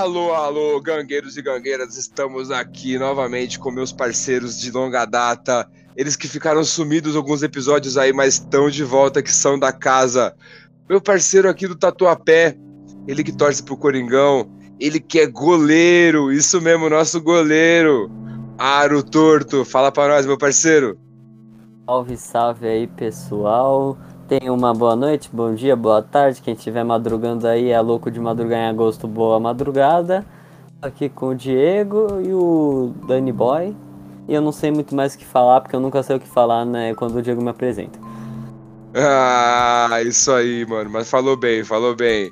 Alô, alô, gangueiros e gangueiras, estamos aqui novamente com meus parceiros de longa data. Eles que ficaram sumidos alguns episódios aí, mas estão de volta, que são da casa. Meu parceiro aqui do Tatuapé, ele que torce pro Coringão, ele que é goleiro, isso mesmo, nosso goleiro. Aro Torto, fala pra nós, meu parceiro. Salve, salve aí, pessoal. Tenha uma boa noite, bom dia, boa tarde. Quem estiver madrugando aí é louco de madrugar em agosto, boa madrugada. Aqui com o Diego e o Danny Boy. E eu não sei muito mais o que falar, porque eu nunca sei o que falar, né, quando o Diego me apresenta. Ah, isso aí, mano. Mas falou bem, falou bem.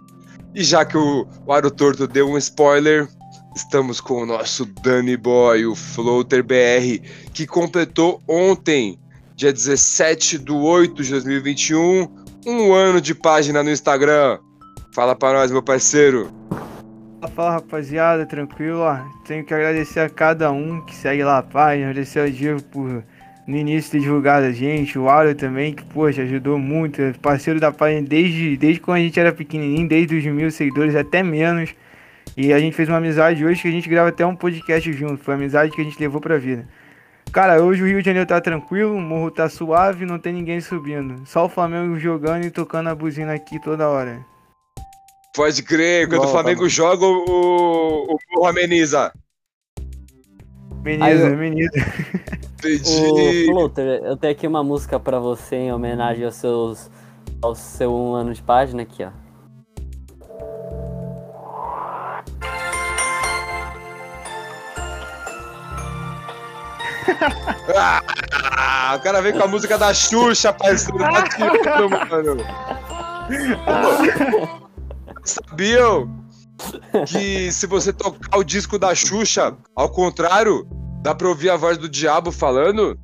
E já que o, o Aro Torto deu um spoiler, estamos com o nosso Danny Boy, o Floater BR, que completou ontem dia 17 de 8 de 2021, um ano de página no Instagram. Fala pra nós, meu parceiro. Fala rapaziada, tranquilo? Ó, tenho que agradecer a cada um que segue lá a página, agradecer ao Diego por no início ter divulgado a gente, o Auro também, que poxa, ajudou muito, é parceiro da página desde, desde quando a gente era pequenininho, desde os mil seguidores até menos. E a gente fez uma amizade hoje que a gente grava até um podcast junto, foi a amizade que a gente levou pra vida. Cara, hoje o Rio de Janeiro tá tranquilo, o morro tá suave, não tem ninguém subindo. Só o Flamengo jogando e tocando a buzina aqui toda hora. Pode crer, quando o Flamengo tá joga, o, o morro ameniza. Ameniza, ameniza. Entendi. Ô, Floater, eu tenho aqui uma música pra você em homenagem aos seus, ao seu um ano de página aqui, ó. Ah, o cara vem com a música da Xuxa, parceiro. Tá tirando, mano. Sabiam que se você tocar o disco da Xuxa, ao contrário, dá pra ouvir a voz do diabo falando?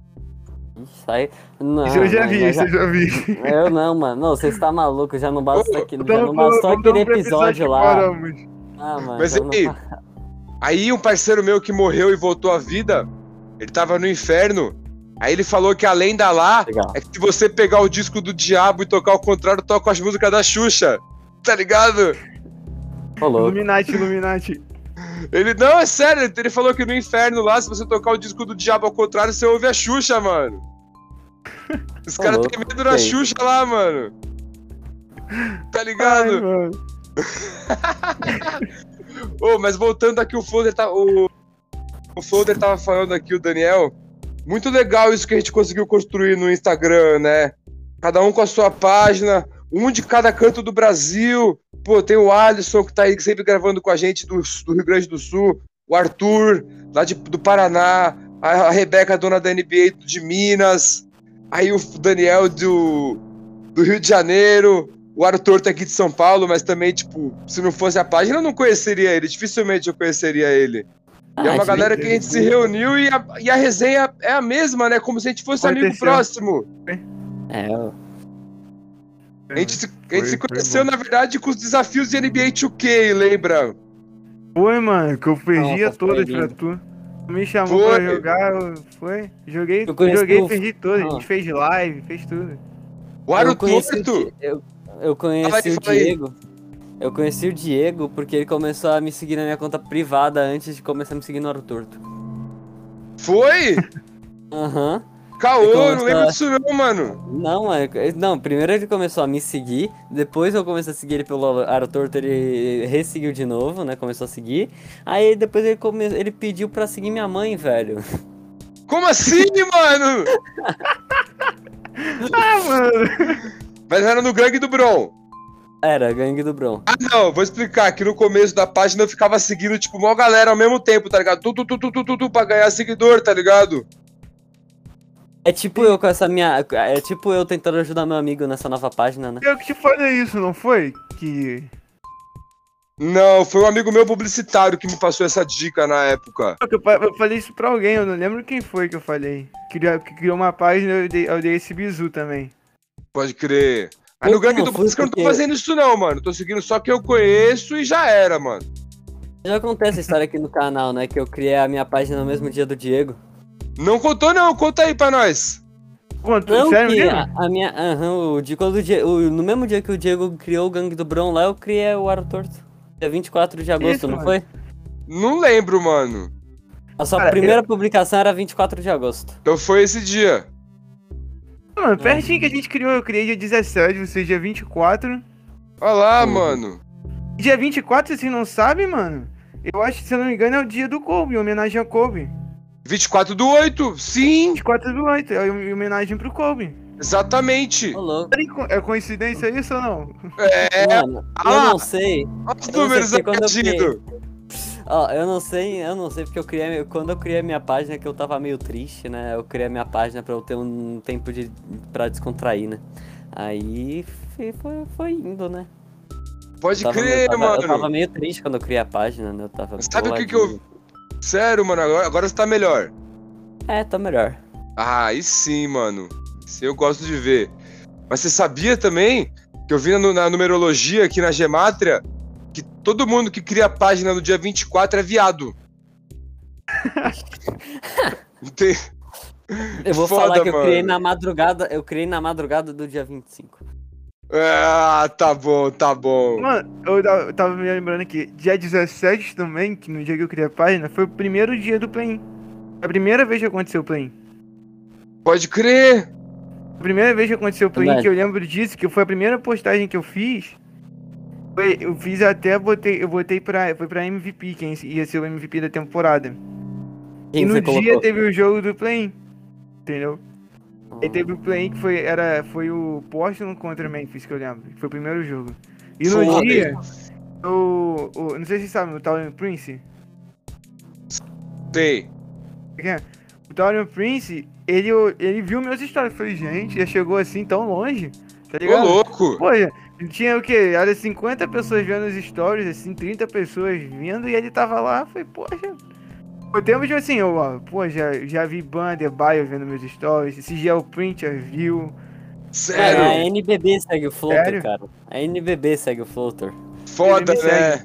Isso aí. Não, isso eu já vi, isso eu já vi. Eu não, mano. Não, você está maluco, já não basta aqui, já não bastou aquele episódio lá. Ah, mano. Mas aí, não... aí um parceiro meu que morreu e voltou à vida, ele tava no inferno. Aí ele falou que a lenda lá Legal. é que se você pegar o disco do diabo e tocar ao contrário, toca as músicas da Xuxa. Tá ligado? Falou. Illuminati, Illuminati. Ele, não, é sério, ele falou que no inferno lá, se você tocar o disco do diabo ao contrário, você ouve a Xuxa, mano. Os caras têm medo da Xuxa lá, mano. Tá ligado? Ai, mano. oh, mas voltando aqui, o Floder tá. O, o Floder tava falando aqui, o Daniel. Muito legal isso que a gente conseguiu construir no Instagram, né? Cada um com a sua página, um de cada canto do Brasil. Pô, tem o Alisson que tá aí sempre gravando com a gente do, do Rio Grande do Sul, o Arthur, lá de, do Paraná, a, a Rebeca, dona da NBA de Minas, aí o Daniel do, do Rio de Janeiro, o Arthur tá aqui de São Paulo, mas também, tipo, se não fosse a página, eu não conheceria ele, dificilmente eu conheceria ele. Ah, e é uma galera que a gente se reuniu e a, e a resenha é a mesma, né? Como se a gente fosse Pode amigo próximo. É, a gente se, a gente se conheceu, na verdade, com os desafios de NBA 2K, lembra? Foi, mano, que eu perdia Nossa, todas pra tu. Tu me chamou foi. pra jogar, foi? Joguei, joguei e perdi todas. A gente fez live, fez tudo. O Aro Torto! Eu, eu conheci o Diego. Eu conheci o Diego porque ele começou a me seguir na minha conta privada antes de começar a me seguir no Aro Torto. Foi? Aham. uhum. Caô, não lembro disso não, mano. Não, mano. Não, primeiro ele começou a me seguir, depois eu comecei a seguir ele pelo Aro Torto, ele resseguiu de novo, né? Começou a seguir. Aí depois ele, come... ele pediu pra seguir minha mãe, velho. Como assim, mano? ah, mano. Mas era no gangue do Bron. Era, gangue do Bron. Ah, não, vou explicar. Que no começo da página eu ficava seguindo, tipo, uma galera ao mesmo tempo, tá ligado? Tu, tu, tu, tu, tu, pra ganhar seguidor, tá ligado? É tipo eu com essa minha. É tipo eu tentando ajudar meu amigo nessa nova página, né? Eu que te falei isso, não foi? Que. Não, foi um amigo meu publicitário que me passou essa dica na época. Eu falei isso pra alguém, eu não lembro quem foi que eu falei. Que criou uma página eu dei, eu dei esse bizu também. Pode crer. Aí no gangue do Busca eu não tô fazendo isso não, mano. Tô seguindo só que eu conheço e já era, mano. Já acontece a história aqui no canal, né? Que eu criei a minha página no mesmo dia do Diego. Não contou, não. Conta aí pra nós. Conta, não, sério mesmo? A, a, minha. Aham, o, de, quando o, no mesmo dia que o Diego criou o gangue do Bron lá, eu criei o Aro Torto. Dia 24 de agosto, Isso, não mano. foi? Não lembro, mano. A sua Cara, primeira publicação era 24 de agosto. Então foi esse dia. Mano, pertinho que a gente criou, eu criei dia 17, ou seja, dia 24. Olha lá, Uhum. mano. Dia 24, vocês não sabem, mano? Eu acho que, se eu não me engano, é o dia do Kobe, em homenagem ao Kobe. 24 do 8, sim, 24 do 8, é em homenagem pro Kobe. exatamente. Ô, louco. É coincidência isso ou não? É, Mano, eu ah. não sei. olha os números eu repetidos. Ó, eu não sei, eu não sei porque eu criei, quando eu criei a minha página que eu tava meio triste, né? Eu criei a minha página pra eu ter um tempo de para descontrair, né? Aí foi, foi, indo, né? Pode Tava- crer, eu tava, mano. Eu tava meio triste quando eu criei a página, né? Eu tava Sabe o que que boladinho. Sério, mano, agora, agora você tá melhor. É, tá melhor. Ah, aí sim, mano. Isso eu gosto de ver. Mas você sabia também que eu vi na, na numerologia aqui na Gemátria que todo mundo que cria a página no dia 24 é viado. Ente- Eu vou Foda, falar que eu criei na madrugada, eu criei na madrugada do dia 25. Ah, tá bom, tá bom. Mano, eu ta- eu tava me lembrando aqui, dia 17 também, que no dia que eu criei a página, foi o primeiro dia do play. A primeira vez que aconteceu o play. Pode crer. A primeira vez que aconteceu o play, que eu lembro disso, que foi a primeira postagem que eu fiz. Foi, eu fiz até, botei, eu botei pra, foi pra MVP, quem ia ser o MVP da temporada. Quem e no dia colocou? teve o jogo do play. Entendeu? Aí Ah, teve o play que foi, era, foi o Portland contra o Memphis, que eu lembro. Foi o primeiro jogo. E no dia, o, o. Não sei se vocês sabem, o Taurian Prince. Tem. O Taurian Prince, ele, ele viu meus stories. Falei, gente, já chegou assim tão longe. Tá Ô, ligado? louco. Poxa, tinha o quê? Era 50 pessoas vendo os stories, assim, 30 pessoas vindo e ele tava lá. Falei, poxa. O tempo de assim, eu, ó, pô, já, já vi Bander, Baio vendo meus stories. Esse dia o Printer viu. Cara, a Sério. NBB segue o floater, Sério? cara. A NBB segue o floater. Foda, né?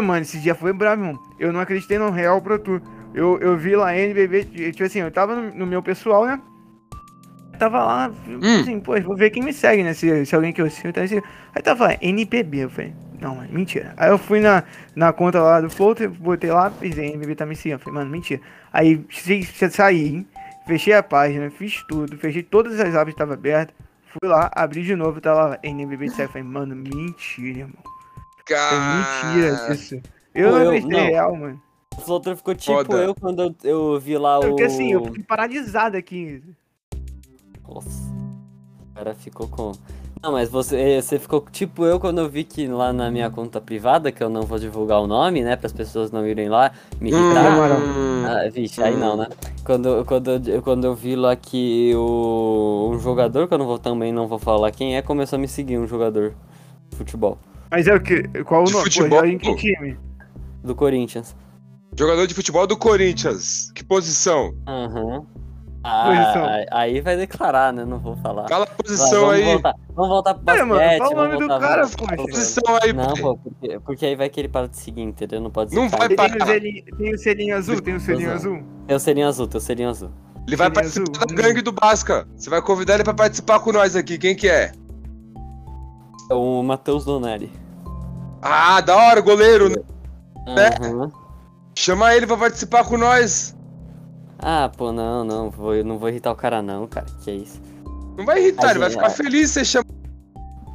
Mano, esse dia foi bravo, irmão. Eu não acreditei no real pra tu. Eu, eu vi lá NBB, tipo assim, eu tava no, no meu pessoal, né? Tava lá, Hum. assim, pô, vou ver quem me segue, né? Se, se alguém que eu sigo, tá assim. Aí tava lá, NBB, eu falei, não, mano, mentira. Aí eu fui na, na conta lá do Floater, botei lá, fiz NBB tá me seguindo. Eu falei, mano, mentira. Aí saí, fechei a página, fiz tudo, fechei todas as abas que estavam abertas. Fui lá, abri de novo, tava lá, NBB segue. Eu falei, mano, mentira, irmão. É mentira Cara. isso. Eu Pô, não acreditei real, mano. O floater ficou tipo Foda. eu quando eu, eu vi lá o. Porque assim, eu fiquei paralisado aqui. Nossa. O cara ficou com. Não, mas você, eh, você ficou tipo eu quando eu vi que lá na minha conta privada, que eu não vou divulgar o nome, né? Para as pessoas não irem lá me irritar. Hum, Ah, vixe, aí não, né? Quando, quando, eu- quando eu vi lá que o, um jogador, que eu não vou também não vou falar quem é, começou a me seguir, um jogador de futebol. Mas é o que? Qual o De nome? futebol, Pô, em que time? Do Corinthians. Jogador de futebol do Corinthians. Que posição? Aham. Posição. Ah, aí vai declarar, né? Não vou falar. Fala a Vai, posição vamos aí. Voltar, vamos voltar pro É, basquete. mano, fala o nome do cara, vamos- Posição aí, Não, pô, porque, porque aí vai que ele para de seguir, entendeu? Não pode Não vai Ele tem o parar. selinho, tem o selinho azul? Tem o selinho Exato. azul? Tem o selinho azul, tem o selinho azul. Ele vai é participar azul. da gangue do Basca. Você vai convidar ele pra participar com nós aqui. Quem que é? É o Matheus Donelli. Ah, da hora, goleiro. né? É. Aham. Chama ele pra participar com nós. Ah, pô, não, não, vou, eu não vou irritar o cara não, cara, que é isso. Não vai irritar, ele vai gente- ficar feliz se você chama.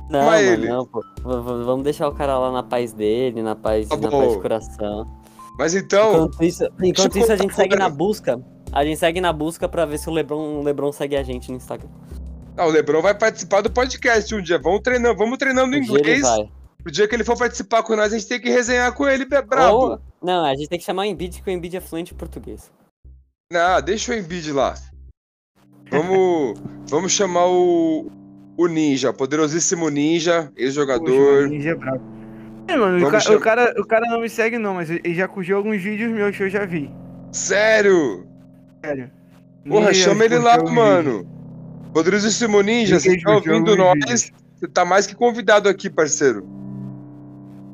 Não, mano, ele. não, pô. V- vamos deixar o cara lá na paz dele, na paz, Tá na paz de coração. Mas então, Enquanto isso, enquanto isso a gente segue na busca. A gente segue na busca pra ver se o Lebron, o Lebron segue a gente no Instagram. ah, o Lebron vai participar do podcast um dia. Vamos treinando, vamos treinando Um ele inglês. O dia que ele for participar com nós, a gente tem que resenhar com ele, é brabo. Ou- não, a gente tem que chamar o Embiid, que o Embiid é fluente em português. Não, deixa o Embiid lá. Vamos, vamos chamar o, o Ninja, poderosíssimo Ninja, ex-jogador. ninja é brabo. É, mano, o, ca- chamar- o cara, o cara não me segue não, mas ele já curtiu alguns vídeos meus que eu já vi. Sério? Sério. Porra, Ninja chama ele lá, mano. Poderosíssimo Ninja, você tá ouvindo nós? vídeos. Você tá mais que convidado aqui, parceiro.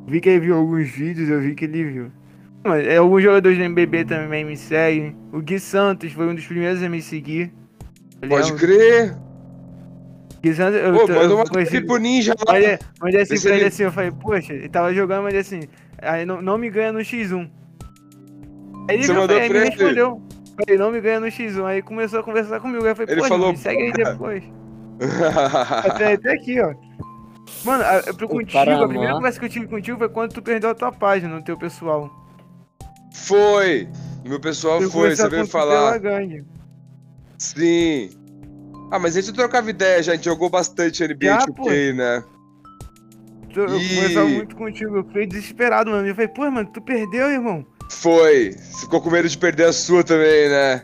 Vi que ele viu alguns vídeos, eu vi que ele viu. Mas, é, alguns jogadores do MBB também me seguem. O Gui Santos foi um dos primeiros a me seguir. Eu Pode lembro. crer. Guisando, eu, Pô, tô- eu conheci- pro Ninja lá. Mandei, mandei assim pra ele assim, eu falei, poxa, ele tava jogando, mas assim, aí não, não me ganha no X1. Aí ele Você viu, mandou aí ele me respondeu. Falei, não me ganha no X1. Aí começou a conversar comigo. Aí eu falei, Ele pô, falou, me segue aí depois. Até, até aqui, ó. Mano, a- eu, contigo, a primeira conversa que eu tive contigo foi quando tu perdeu a tua página no teu pessoal. Foi! Meu pessoal Eu foi, veio falar. gangue. Sim. Ah, mas a gente trocava ideia, já, a gente jogou bastante NBA Já, 2K, né? Eu Ih. conversava muito contigo, eu fiquei desesperado, mano. Eu falei, pô, mano, tu perdeu, irmão. Foi. Ficou com medo de perder a sua também, né?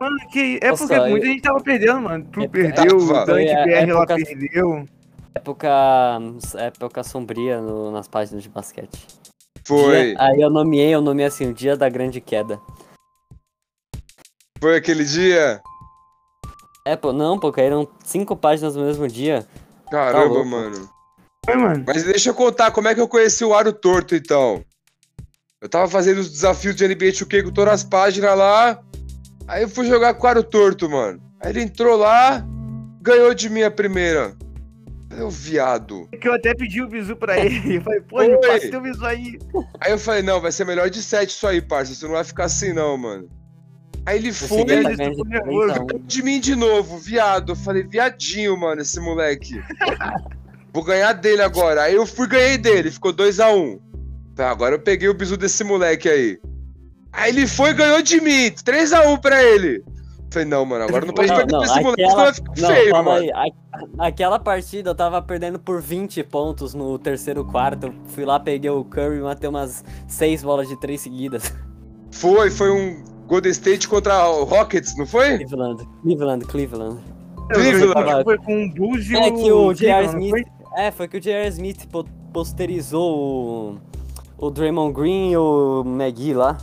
Mano, que. É Nossa, porque eu- muita gente tava perdendo, mano. Tu É- perdeu, o Tava. Dante Foi a BR lá época- perdeu. Época, época sombria no- nas páginas de basquete. Foi. Dia- aí eu nomeei, eu nomeei assim, o dia da grande queda. Foi aquele dia? É, pô, não, pô, caíram cinco páginas no mesmo dia. Caramba, louco. mano. Foi, mano. Mas deixa eu contar como é que eu conheci o Aro Torto, então. Eu tava fazendo os desafios de NBA 2K com todas as páginas lá. Aí eu fui jogar com o Aro Torto, mano. Aí ele entrou lá, ganhou de mim a primeira. Eu, viado. Que eu até pedi o bisu pra ele. Eu falei, pô, Foi. me passa teu bisu aí. Aí eu falei, não, vai ser melhor de 7 isso aí, parça. Você não vai ficar assim, não, mano. Aí ele Você foi, ele ficou de nervoso. 30 a 1. de mim de novo, viado. Eu falei, viadinho, mano, esse moleque. Vou ganhar dele agora. Aí eu fui ganhei dele, ficou 2x1. Tá, agora eu peguei o bisu desse moleque aí. Aí ele foi e ganhou de mim, 3x1 pra ele. Falei, não, mano, agora não pode Não, perder não, pra esse moleque, aquela- senão vai ficar Não, feio, calma mano. aí. A- Aquela partida eu tava perdendo por 20 pontos no terceiro quarto. Eu fui lá, peguei o Curry e matei umas 6 bolas de 3 seguidas. Foi, foi um Golden State contra o Rockets, não foi? Cleveland, Cleveland, Cleveland. Cleveland. Foi com o Bulls e É o. que o J.R. Smith. É, foi que o J.R. Smith po- posterizou o, o Draymond Green e o McGee lá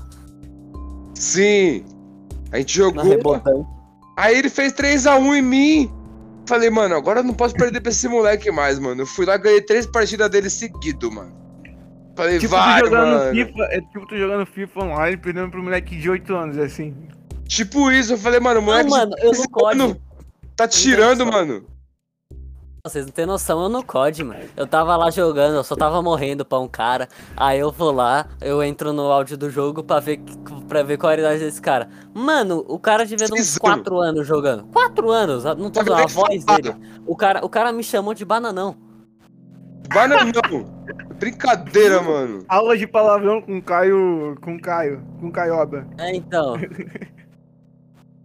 Sim. A gente jogou. Aí ele fez 3x1 em mim. Falei, mano, agora eu não posso perder pra esse moleque mais, mano. Eu fui lá ganhei três partidas dele seguido, mano. Falei, Tipo, vai, tu jogando mano. FIFA, é tipo tu jogando FIFA online, perdendo pro moleque de 8 anos, assim. Tipo isso, eu falei, mano, o Não, moleque mano, eu 15 no COD. anos tá tirando, mano. Vocês não têm noção, eu no COD, mano. Eu tava lá jogando, eu só tava morrendo pra um cara. Aí eu vou lá, eu entro no áudio do jogo pra ver, pra ver qual é a idade desse cara. Mano, o cara devia ter uns Seis 4 anos jogando. 4 anos, não tô a voz dele. O cara, o cara me chamou de bananão. Bananão. Brincadeira, mano. Aula de palavrão com Caio. Com Caio. Com Caioba. É, então.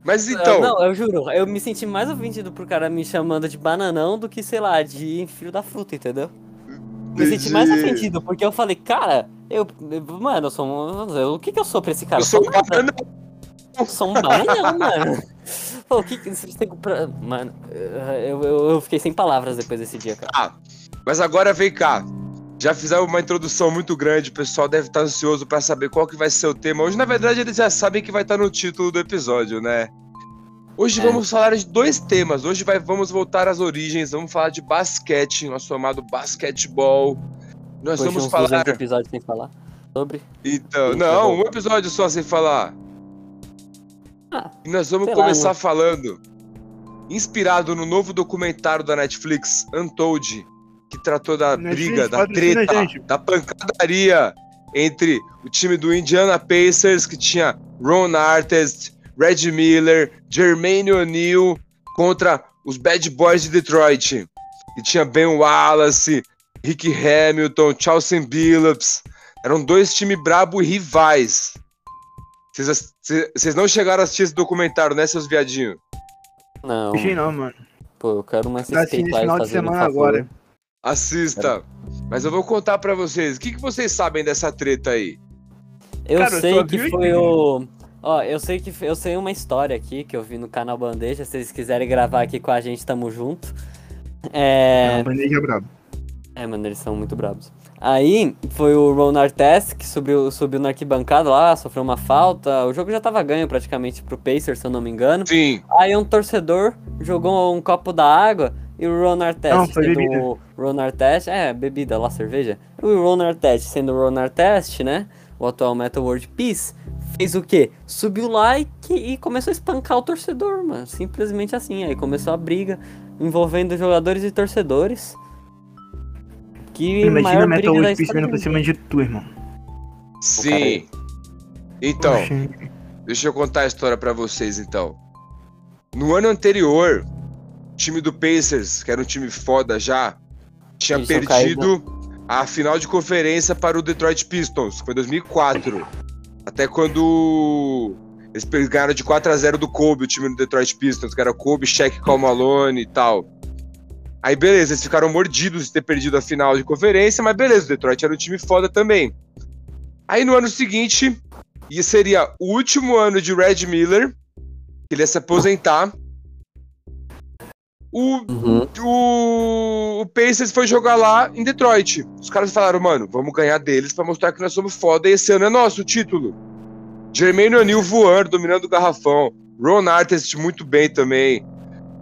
Mas Eu- então, Não, eu juro, eu me senti mais ofendido por cara me chamando de bananão do que, sei lá, de filho da fruta, entendeu? Me senti mais ofendido, porque eu falei, cara, eu. mano, eu sou um. eu- o que que eu sou pra esse cara? eu sou um bananão. Eu sou um bananão, mano. Pô, o que que vocês têm pra. Mano, eu, eu, eu fiquei sem palavras depois desse dia, cara. Ah, mas agora vem cá. Já fizeram uma introdução muito grande, o pessoal deve estar ansioso pra saber qual que vai ser o tema. Hoje, na verdade, eles já sabem que vai estar no título do episódio, né? Hoje É. vamos falar de dois temas. Hoje vai, vamos voltar às origens, vamos falar de basquete, nosso amado basquetebol. Nós Depois de vamos falar. 200 episódios sem falar sobre. Então, não, tá um episódio só sem falar. Ah, e nós vamos lá, começar né? falando, inspirado no novo documentário da Netflix, Untold, que tratou da Netflix, briga, da a treta, gente. da pancadaria entre o time do Indiana Pacers, que tinha Ron Artest, Red Miller, Jermaine O'Neal, contra os Bad Boys de Detroit. E tinha Ben Wallace, Rick Hamilton, Chauncey Billups. Eram dois times brabo e rivais. Vocês não chegaram a assistir esse documentário, né, seus viadinhos? Não, não, mano. pô, eu quero mais Tá respeito nesse aí final de semana favor. agora. Assista. Mas eu vou contar pra vocês. O que, que vocês sabem dessa treta aí? Eu Cara, eu sei só que foi o. Ó, eu sei que foi- eu sei uma história aqui que eu vi no canal Bandeja. Se vocês quiserem gravar aqui com a gente, tamo junto. É. Não, bandeja brabo. É, mano, eles são muito bravos. Aí foi o Ron Artest que subiu, subiu na arquibancada lá, sofreu uma falta. O jogo já tava ganho praticamente pro Pacers, se eu não me engano. Sim. Aí um torcedor jogou um copo da água e o Ron Artest Não, foi sendo bebida. o Ron Artest, é, bebida lá, cerveja. O Ron Artest sendo o Ron Artest, né, o atual Metal World Peace, fez o quê? Subiu lá e, e começou a espancar o torcedor, mano, simplesmente assim. Aí começou a briga, envolvendo jogadores e torcedores. Que Imagina a Metal Wolf história vindo pra cima de tu, irmão. Sim. Então, Poxa, deixa eu contar a história pra vocês então. No ano anterior, o time do Pacers, que era um time foda já, tinha Eles perdido a final de conferência para o Detroit Pistons, foi em 2004. Até quando eles ganharam de 4 a 0 do Kobe, o time do Detroit Pistons, que era Kobe, Shaq, Cal Malone e tal. Aí beleza, eles ficaram mordidos de ter perdido a final de conferência, mas beleza, o Detroit era um time foda também. Aí no ano seguinte, e seria o último ano de Red Miller, que ele ia se aposentar. O, Uhum. o, o Pacers foi jogar lá em Detroit. Os caras falaram, mano, vamos ganhar deles pra mostrar que nós somos foda e esse ano é nosso o título. Jermaine O'Neal voando, dominando o garrafão. Ron Artest muito bem também.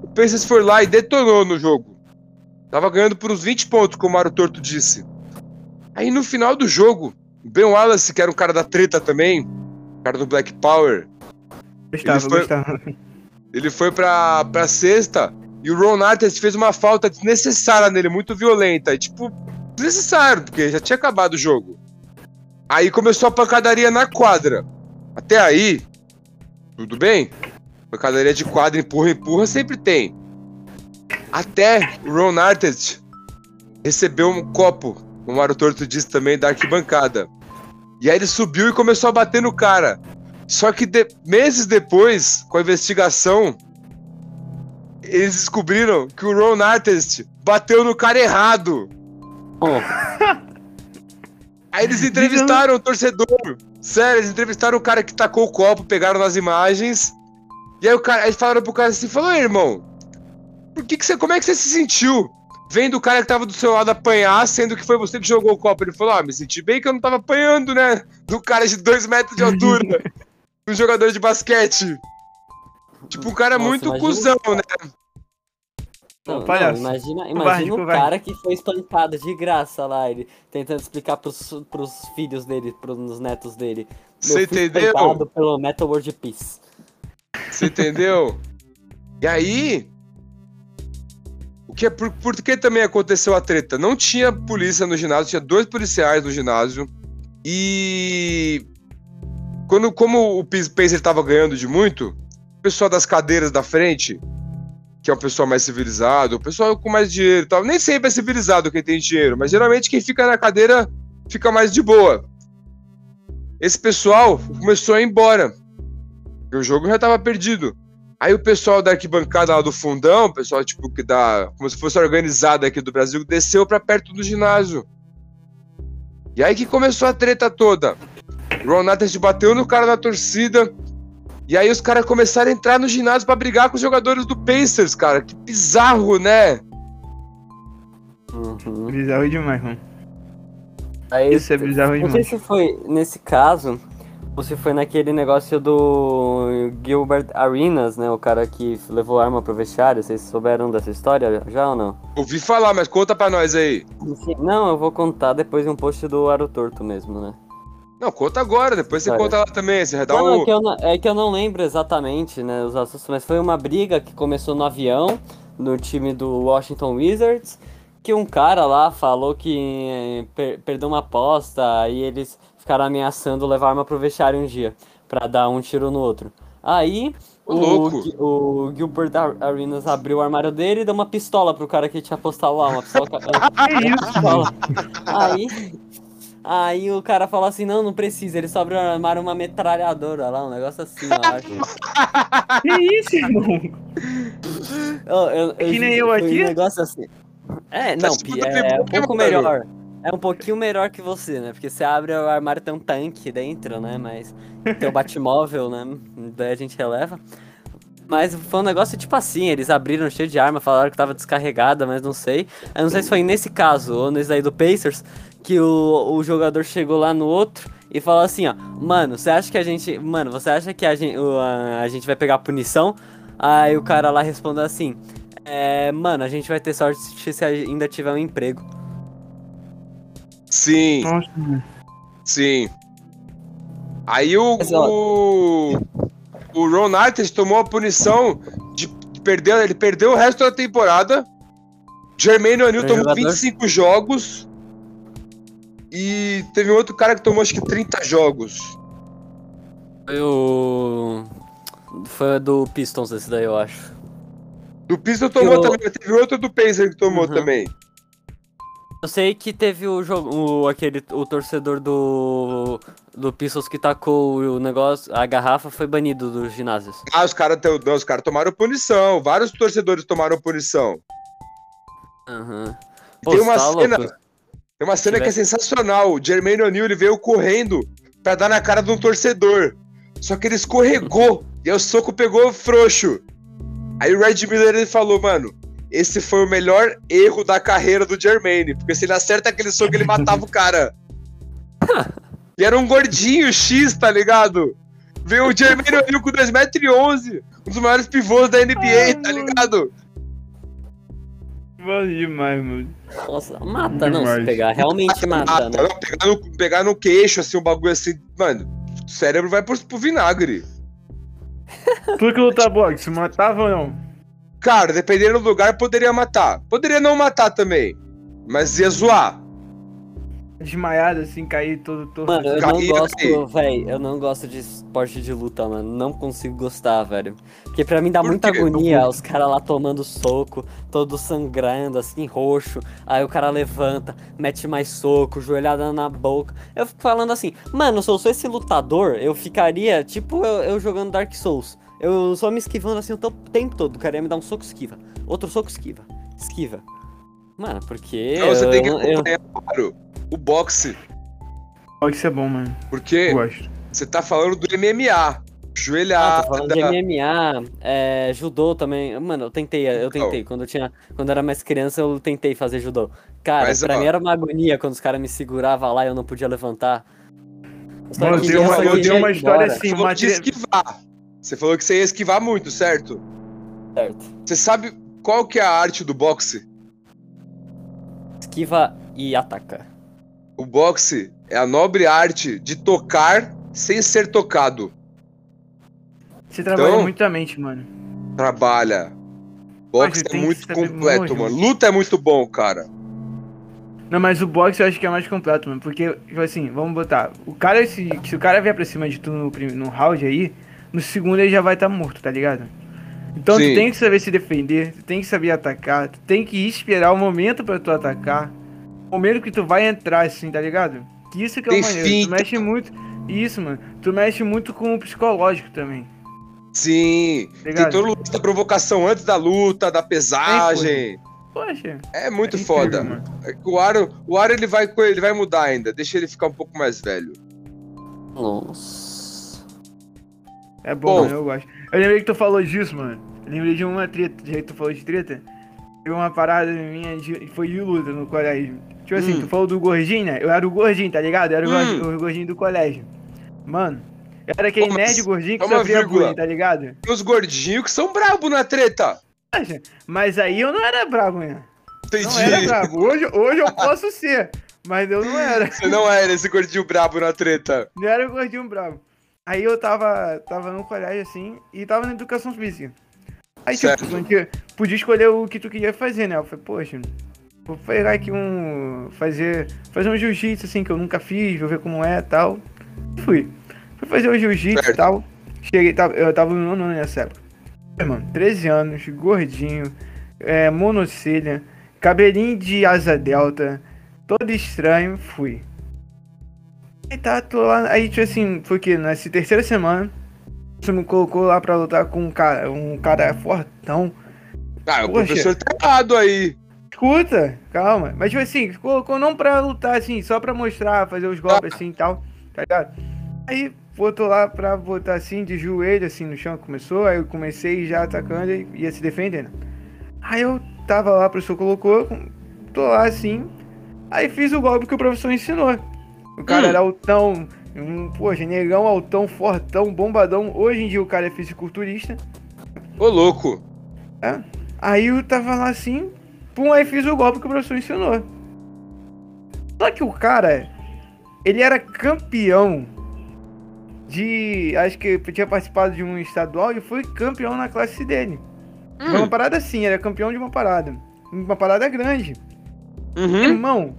O Pacers foi lá e detonou no jogo. Tava ganhando por uns 20 pontos, como o Mário Torto disse. Aí no final do jogo, o Ben Wallace, que era um cara da treta também, cara do Black Power, Gostava, ele foi- gostava. ele foi pra, pra sexta e o Ron Artest fez uma falta desnecessária nele, muito violenta. E, tipo, desnecessário, porque já tinha acabado o jogo. Aí começou a pancadaria na quadra. Até aí, tudo bem? Pancadaria de quadra, empurra, empurra, sempre tem. Até o Ron Artest recebeu um copo, como o Mário Torto disse também, da arquibancada. E aí ele subiu e começou a bater no cara. Só que de- meses depois, com a investigação, eles descobriram que o Ron Artest bateu no cara errado. Bom, Aí eles entrevistaram o torcedor. Sério, eles entrevistaram o cara que tacou o copo, pegaram nas imagens. E aí o cara, eles falaram pro cara assim, falou, "Ei, irmão, por que que você, como é que você se sentiu vendo o cara que tava do seu lado apanhar, sendo que foi você que jogou o copo? Ele falou, ah, me senti bem que eu não tava apanhando, né? Do cara de dois metros de altura. um jogador de basquete. Tipo, um cara Nossa, muito cuzão, né? Não, não, palhaço. imagina, imagina o cara que foi espancado de graça lá, ele tentando explicar pros, pros filhos dele, pros netos dele. Meu Você filho entendeu? pelo Metal World Peace. Você entendeu? E aí. O que, é- por, por que também aconteceu a treta? Não tinha polícia no ginásio, tinha dois policiais no ginásio. E. Quando, como o Pacer tava ganhando de muito, o pessoal das cadeiras da frente, que é o pessoal mais civilizado, o pessoal com mais dinheiro e tal, nem sempre é civilizado quem tem dinheiro, mas geralmente quem fica na cadeira fica mais de boa. Esse pessoal começou a ir embora. Porque o jogo já tava perdido. Aí o pessoal da arquibancada lá do fundão, o pessoal tipo que dá, como se fosse organizado aqui do Brasil, desceu pra perto do ginásio. E aí que começou a treta toda. O Artest bateu no cara da torcida. E aí os caras começaram a entrar no ginásio pra brigar com os jogadores do Pacers, cara. Que bizarro, né? Uhum. Bizarro demais, mano. Aí, Isso é bizarro Não sei demais. se foi nesse caso, ou se foi naquele negócio do Gilbert Arenas, né? O cara que levou arma pro vestiário. Vocês souberam dessa história já ou não? Ouvi falar, mas conta pra nós aí. Não, eu vou contar depois em um post do Aro Torto mesmo, né? Não, conta agora, depois você Olha. conta lá também. Você dar Não, é, um. que eu não, é que eu não lembro exatamente, né, os assuntos, mas foi uma briga que começou no avião, no time do Washington Wizards, que um cara lá falou que per- perdeu uma aposta e eles ficaram ameaçando levar arma pro vestiário um dia, pra dar um tiro no outro. Aí, o, o Gilbert Ar- Arenas abriu o armário dele e deu uma pistola pro cara que tinha apostado lá, uma pistola... ca- Que isso, pistola. Aí, aí o cara falou assim, não, não precisa, ele só abriu o armário uma metralhadora lá, um negócio assim, eu acho. Que isso, irmão? Eu, eu, Que nem eu aqui? Um negócio assim. É, Tá não, tipo Pi, do é um pouco melhor. É um pouquinho melhor que você, né? Porque você abre o armário tem um tanque dentro, né? Mas tem o Batmóvel, né? Daí a gente releva. Mas foi um negócio tipo assim, eles abriram cheio de arma, falaram que tava descarregada, mas não sei. Eu não sei se foi nesse caso, ou nesse aí do Pacers, que o, o jogador chegou lá no outro e falou assim, ó, mano, você acha que a gente. Mano, você acha que a gente, o- a, a gente vai pegar punição? Aí o cara lá respondeu assim, é, mano, a gente vai ter sorte se ainda tiver um emprego. Sim. Nossa. Sim. Aí o, o, o Ron Artest tomou a punição de perdeu, ele perdeu o resto da temporada. Jermaine O'Neal tomou jogador? 25 jogos. E teve um outro cara que tomou acho que 30 jogos. Foi o. Foi do Pistons esse daí, eu acho. Do Pistons tomou Eu- também, mas teve outro do Pacer que tomou Uhum. também. Eu sei que teve o jogo, o, aquele, o torcedor do do Pistons que tacou o negócio, a garrafa foi banido dos ginásios. Ah, os caras os cara tomaram punição. Vários torcedores tomaram punição. Aham. Pô, tem uma tá cena, louco? Tem uma cena que é sensacional. O Jermaine O'Neal ele veio correndo pra dar na cara de um torcedor. Só que ele escorregou e o soco pegou frouxo. Aí o Red Miller ele falou, mano, esse foi o melhor erro da carreira do Jermaine, porque se ele acerta aquele soco ele matava o cara. E era um gordinho X, tá ligado? Veio o Jermaine O'Neal com 2,11m, um dos maiores pivôs da NBA, tá ligado? Mano, demais, mano. Nossa, mata não, se Demais. pegar, realmente mata, né? não, pegar, no, pegar no queixo, assim, um bagulho assim, mano, o cérebro vai pro, pro vinagre. Tu que luta boxe, matava ou não? Cara, dependendo do lugar, poderia matar. Poderia não matar também, mas ia zoar. Desmaiado assim, cair todo torto. Mano, eu não gosto, velho, eu não gosto de esporte de luta, mano. Não consigo gostar, velho. Porque pra mim dá Por muita quê? agonia os caras lá tomando soco, todo sangrando, assim, roxo. Aí o cara levanta, mete mais soco, joelhada na boca. Eu fico falando assim, mano, se eu sou esse lutador, eu ficaria, tipo, eu, eu jogando Dark Souls. Eu só me esquivando assim o tempo todo. O cara ia me dar um soco, esquiva. Outro soco, esquiva. Esquiva. Mano, porque. Então você eu, tem que eu- eu- acompanhar, claro, o boxe. Boxe é bom, mano. Porque Eu gosto. você tá falando do MMA. Ah, Joelhada. tô falando de MMA, é, judô também. Mano, eu tentei, eu Então. tentei. Quando eu tinha. Quando eu era mais criança, eu tentei fazer judô. Cara, Mas, pra ó. mim era uma agonia quando os caras me seguravam lá e eu não podia levantar. Só Mano, que eu tenho uma- eu tenho uma ir história embora, assim. Você falou de esquivar. Você falou que você ia esquivar muito, certo? certo. Você sabe qual que é a arte do boxe? Esquiva e ataca. O boxe é a nobre arte de tocar sem ser tocado. Você trabalha Então- muito a mente, mano. Trabalha. Boxe Mas é muito completo, muito. mano. Luta é muito bom, cara. Não, mas o boxe eu acho que é mais completo, mano. Porque, tipo assim, vamos botar. O cara, se, se o cara vier pra cima de tu no, no round aí, no segundo ele já vai estar morto, tá ligado? Então Sim. tu tem que saber se defender, tu tem que saber atacar, tu tem que esperar o momento pra tu atacar. O momento que tu vai entrar, assim, tá ligado? Que Isso que é o Tem maneiro. Tu mexe muito. Isso, mano. Tu mexe muito com o psicológico também. Sim. Ligado? Tem todo o da provocação antes da luta, da pesagem. Poxa. É muito é incrível, foda. mano. É O Aro, o Aro ele vai, ele vai mudar ainda. Deixa ele ficar um pouco mais velho. Nossa. É bom, Bom. mano, eu gosto. Eu lembrei que tu falou disso, mano. Eu lembrei de uma treta, já que tu falou de treta. Teve uma parada minha, de, foi de luta no colégio. Tipo assim, Hum. tu falou do gordinho, né? Eu era o gordinho, tá ligado? Eu era o Hum. gordinho- o gordinho do colégio. Mano, eu era aquele Ô, mas- nerd gordinho que sofria vírgula. bullying, tá ligado? Tem os gordinhos que são brabo na treta. Mas aí eu não era brabo, né? Entendi. Não era brabo. Hoje, hoje eu posso ser, mas eu não era. Você não era esse gordinho brabo na treta. Não era o gordinho bravo. Aí eu tava, tava no colégio assim e tava na educação física. Aí Certo. tipo, podia escolher o que tu queria fazer, né? Eu falei, poxa, vou pegar aqui um. fazer. fazer um jiu-jitsu assim que eu nunca fiz, vou ver como é e tal. Fui. Fui fazer o jiu-jitsu e tal. Cheguei, tava, eu tava no nono nessa época. Mano, 13 anos, gordinho, é, monocelha, cabelinho de asa delta, todo estranho, fui. Aí tá, tô lá. Aí, tipo assim, foi que nessa terceira semana, você me colocou lá pra lutar com um cara, um cara fortão. Ah, o Poxa. professor tá errado aí. Escuta, calma. Mas, tipo assim, colocou não pra lutar, assim, só pra mostrar, fazer os golpes assim e tal, tá ligado? Aí botou lá pra botar assim, de joelho, assim, no chão, começou. Aí eu comecei já atacando e ia se defendendo. Aí eu tava lá, o professor colocou, tô lá assim. Aí fiz o golpe que o professor ensinou. O cara Hum. era altão, um, poxa, negão, altão, fortão, bombadão. Hoje em dia o cara é fisiculturista. Ô, louco. né? Aí eu tava lá assim, pum, aí fiz o golpe que o professor ensinou. Só que o cara, ele era campeão de. Acho que tinha participado de um estadual e foi campeão na classe dele. Foi uma parada assim, ele era campeão de uma parada. Uma parada grande. Uhum. Irmão,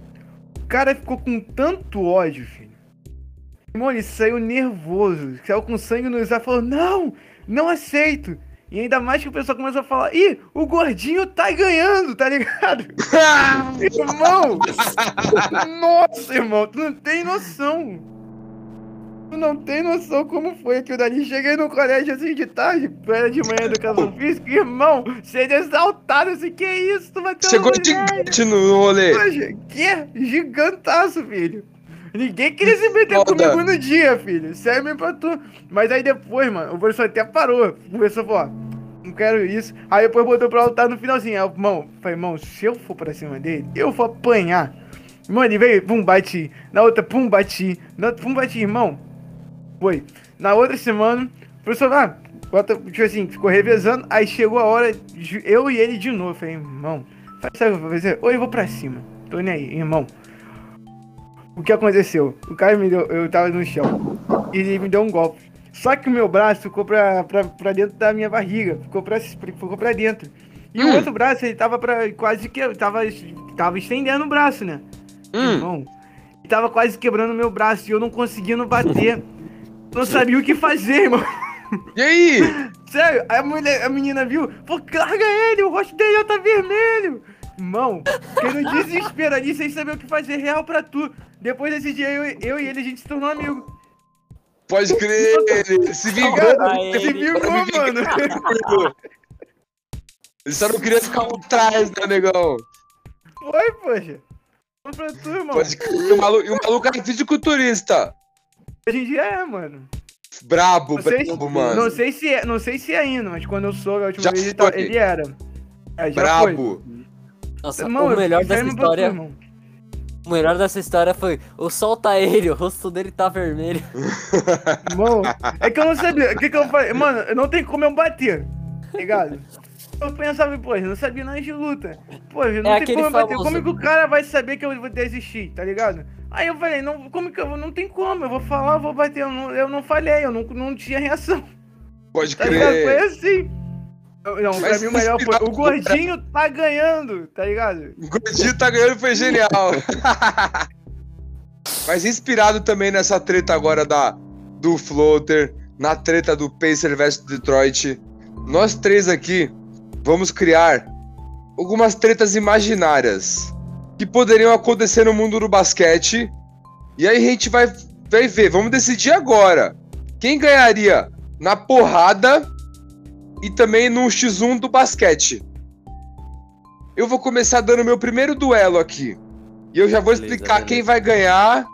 cara ficou com tanto ódio, filho. Irmão, ele saiu nervoso, saiu com sangue no olhos e falou: Não, não aceito. E ainda mais que o pessoal começou a falar: Ih, o gordinho tá ganhando, tá ligado? irmão! Nossa, irmão, tu não tem noção. Tu não tem noção como foi aquilo dali. Cheguei no colégio assim de tarde, era de manhã educação física, irmão, sendo exaltado assim, que isso? Tu vai ter Chegou mulher. gigante no rolê. Poxa, que gigantaço, filho. Ninguém queria se meter Foda. comigo no dia, filho. Sério mesmo pra tu. Mas aí depois, mano, o professor até parou. Começou a falar, não quero isso. Aí depois botou pra lutar no finalzinho. Aí, irmão, falei, irmão, se eu for pra cima dele, eu vou apanhar. Mano, ele veio, pum, bati. Na outra, pum, bati. Na outra, pum, bati, irmão. Foi. Na outra semana, o professor, ah, bota, tipo assim, ficou revezando. Aí chegou a hora, de eu e ele de novo. Eu falei, irmão, sabe o que eu vou fazer? Ou eu vou pra cima. Tô nem aí, irmão. O que aconteceu? O cara me deu, eu tava no chão. E ele me deu um golpe. Só que o meu braço ficou pra, pra, pra dentro da minha barriga. Ficou pra, ficou pra dentro. E o Hum. outro braço, ele tava pra quase que. Tava, tava estendendo o braço, né? Hum. Irmão, ele tava quase quebrando meu braço e eu não conseguindo bater. Não sabia o que fazer, irmão. E aí? Sério, aí a, mulher, a menina viu, falou, larga ele, o rosto dele já tá vermelho. Irmão, fiquei no desespero ali, sem saber o que fazer, real pra tu. Depois desse dia, eu, eu e ele, a gente se tornou amigo. Pode crer. Se vingou. Se vingou, mano. Ele só não queria ficar por trás, né, negão? Foi, poxa. Pra tu, irmão. Pode crer. E o maluco, e o maluco era fisiculturista. Hoje em dia é, mano. Brabo, Não sei, brabo, mano. não sei se é, não sei se é ainda, mas quando eu soube a última Já vez, ele, tá- ele era. É, já foi. Brabo. Nossa, Irmão, o melhor dessa história. O melhor dessa história foi o solta ele, o rosto dele tá vermelho. Irmão, é que eu não sabia. O que, que eu falei? Mano, não tem como eu bater. Tá ligado? Eu pensava, pô, eu não sabia nada de luta. Pô, não tem É aquele como bater. Como que o cara vai saber que eu vou desistir, tá ligado? Aí eu falei, não, como que eu. Não tem como, eu vou falar, eu vou bater. Eu não, eu não falhei, eu não, não tinha reação. Pode Tá ligado? Foi crer. assim. Eu- Não, pra mim o melhor foi. O gordinho tá ganhando, tá ligado? O Gordinho tá ganhando foi genial. Mas inspirado também nessa treta agora da do Floater, na treta do Pacer vs Detroit, nós três aqui vamos criar algumas tretas imaginárias que poderiam acontecer no mundo do basquete. E aí a gente vai, vai ver, vamos decidir agora. Quem ganharia na porrada e também no X1 do basquete? Eu vou começar dando meu primeiro duelo aqui. E eu já vou Beleza, explicar beleza. quem vai ganhar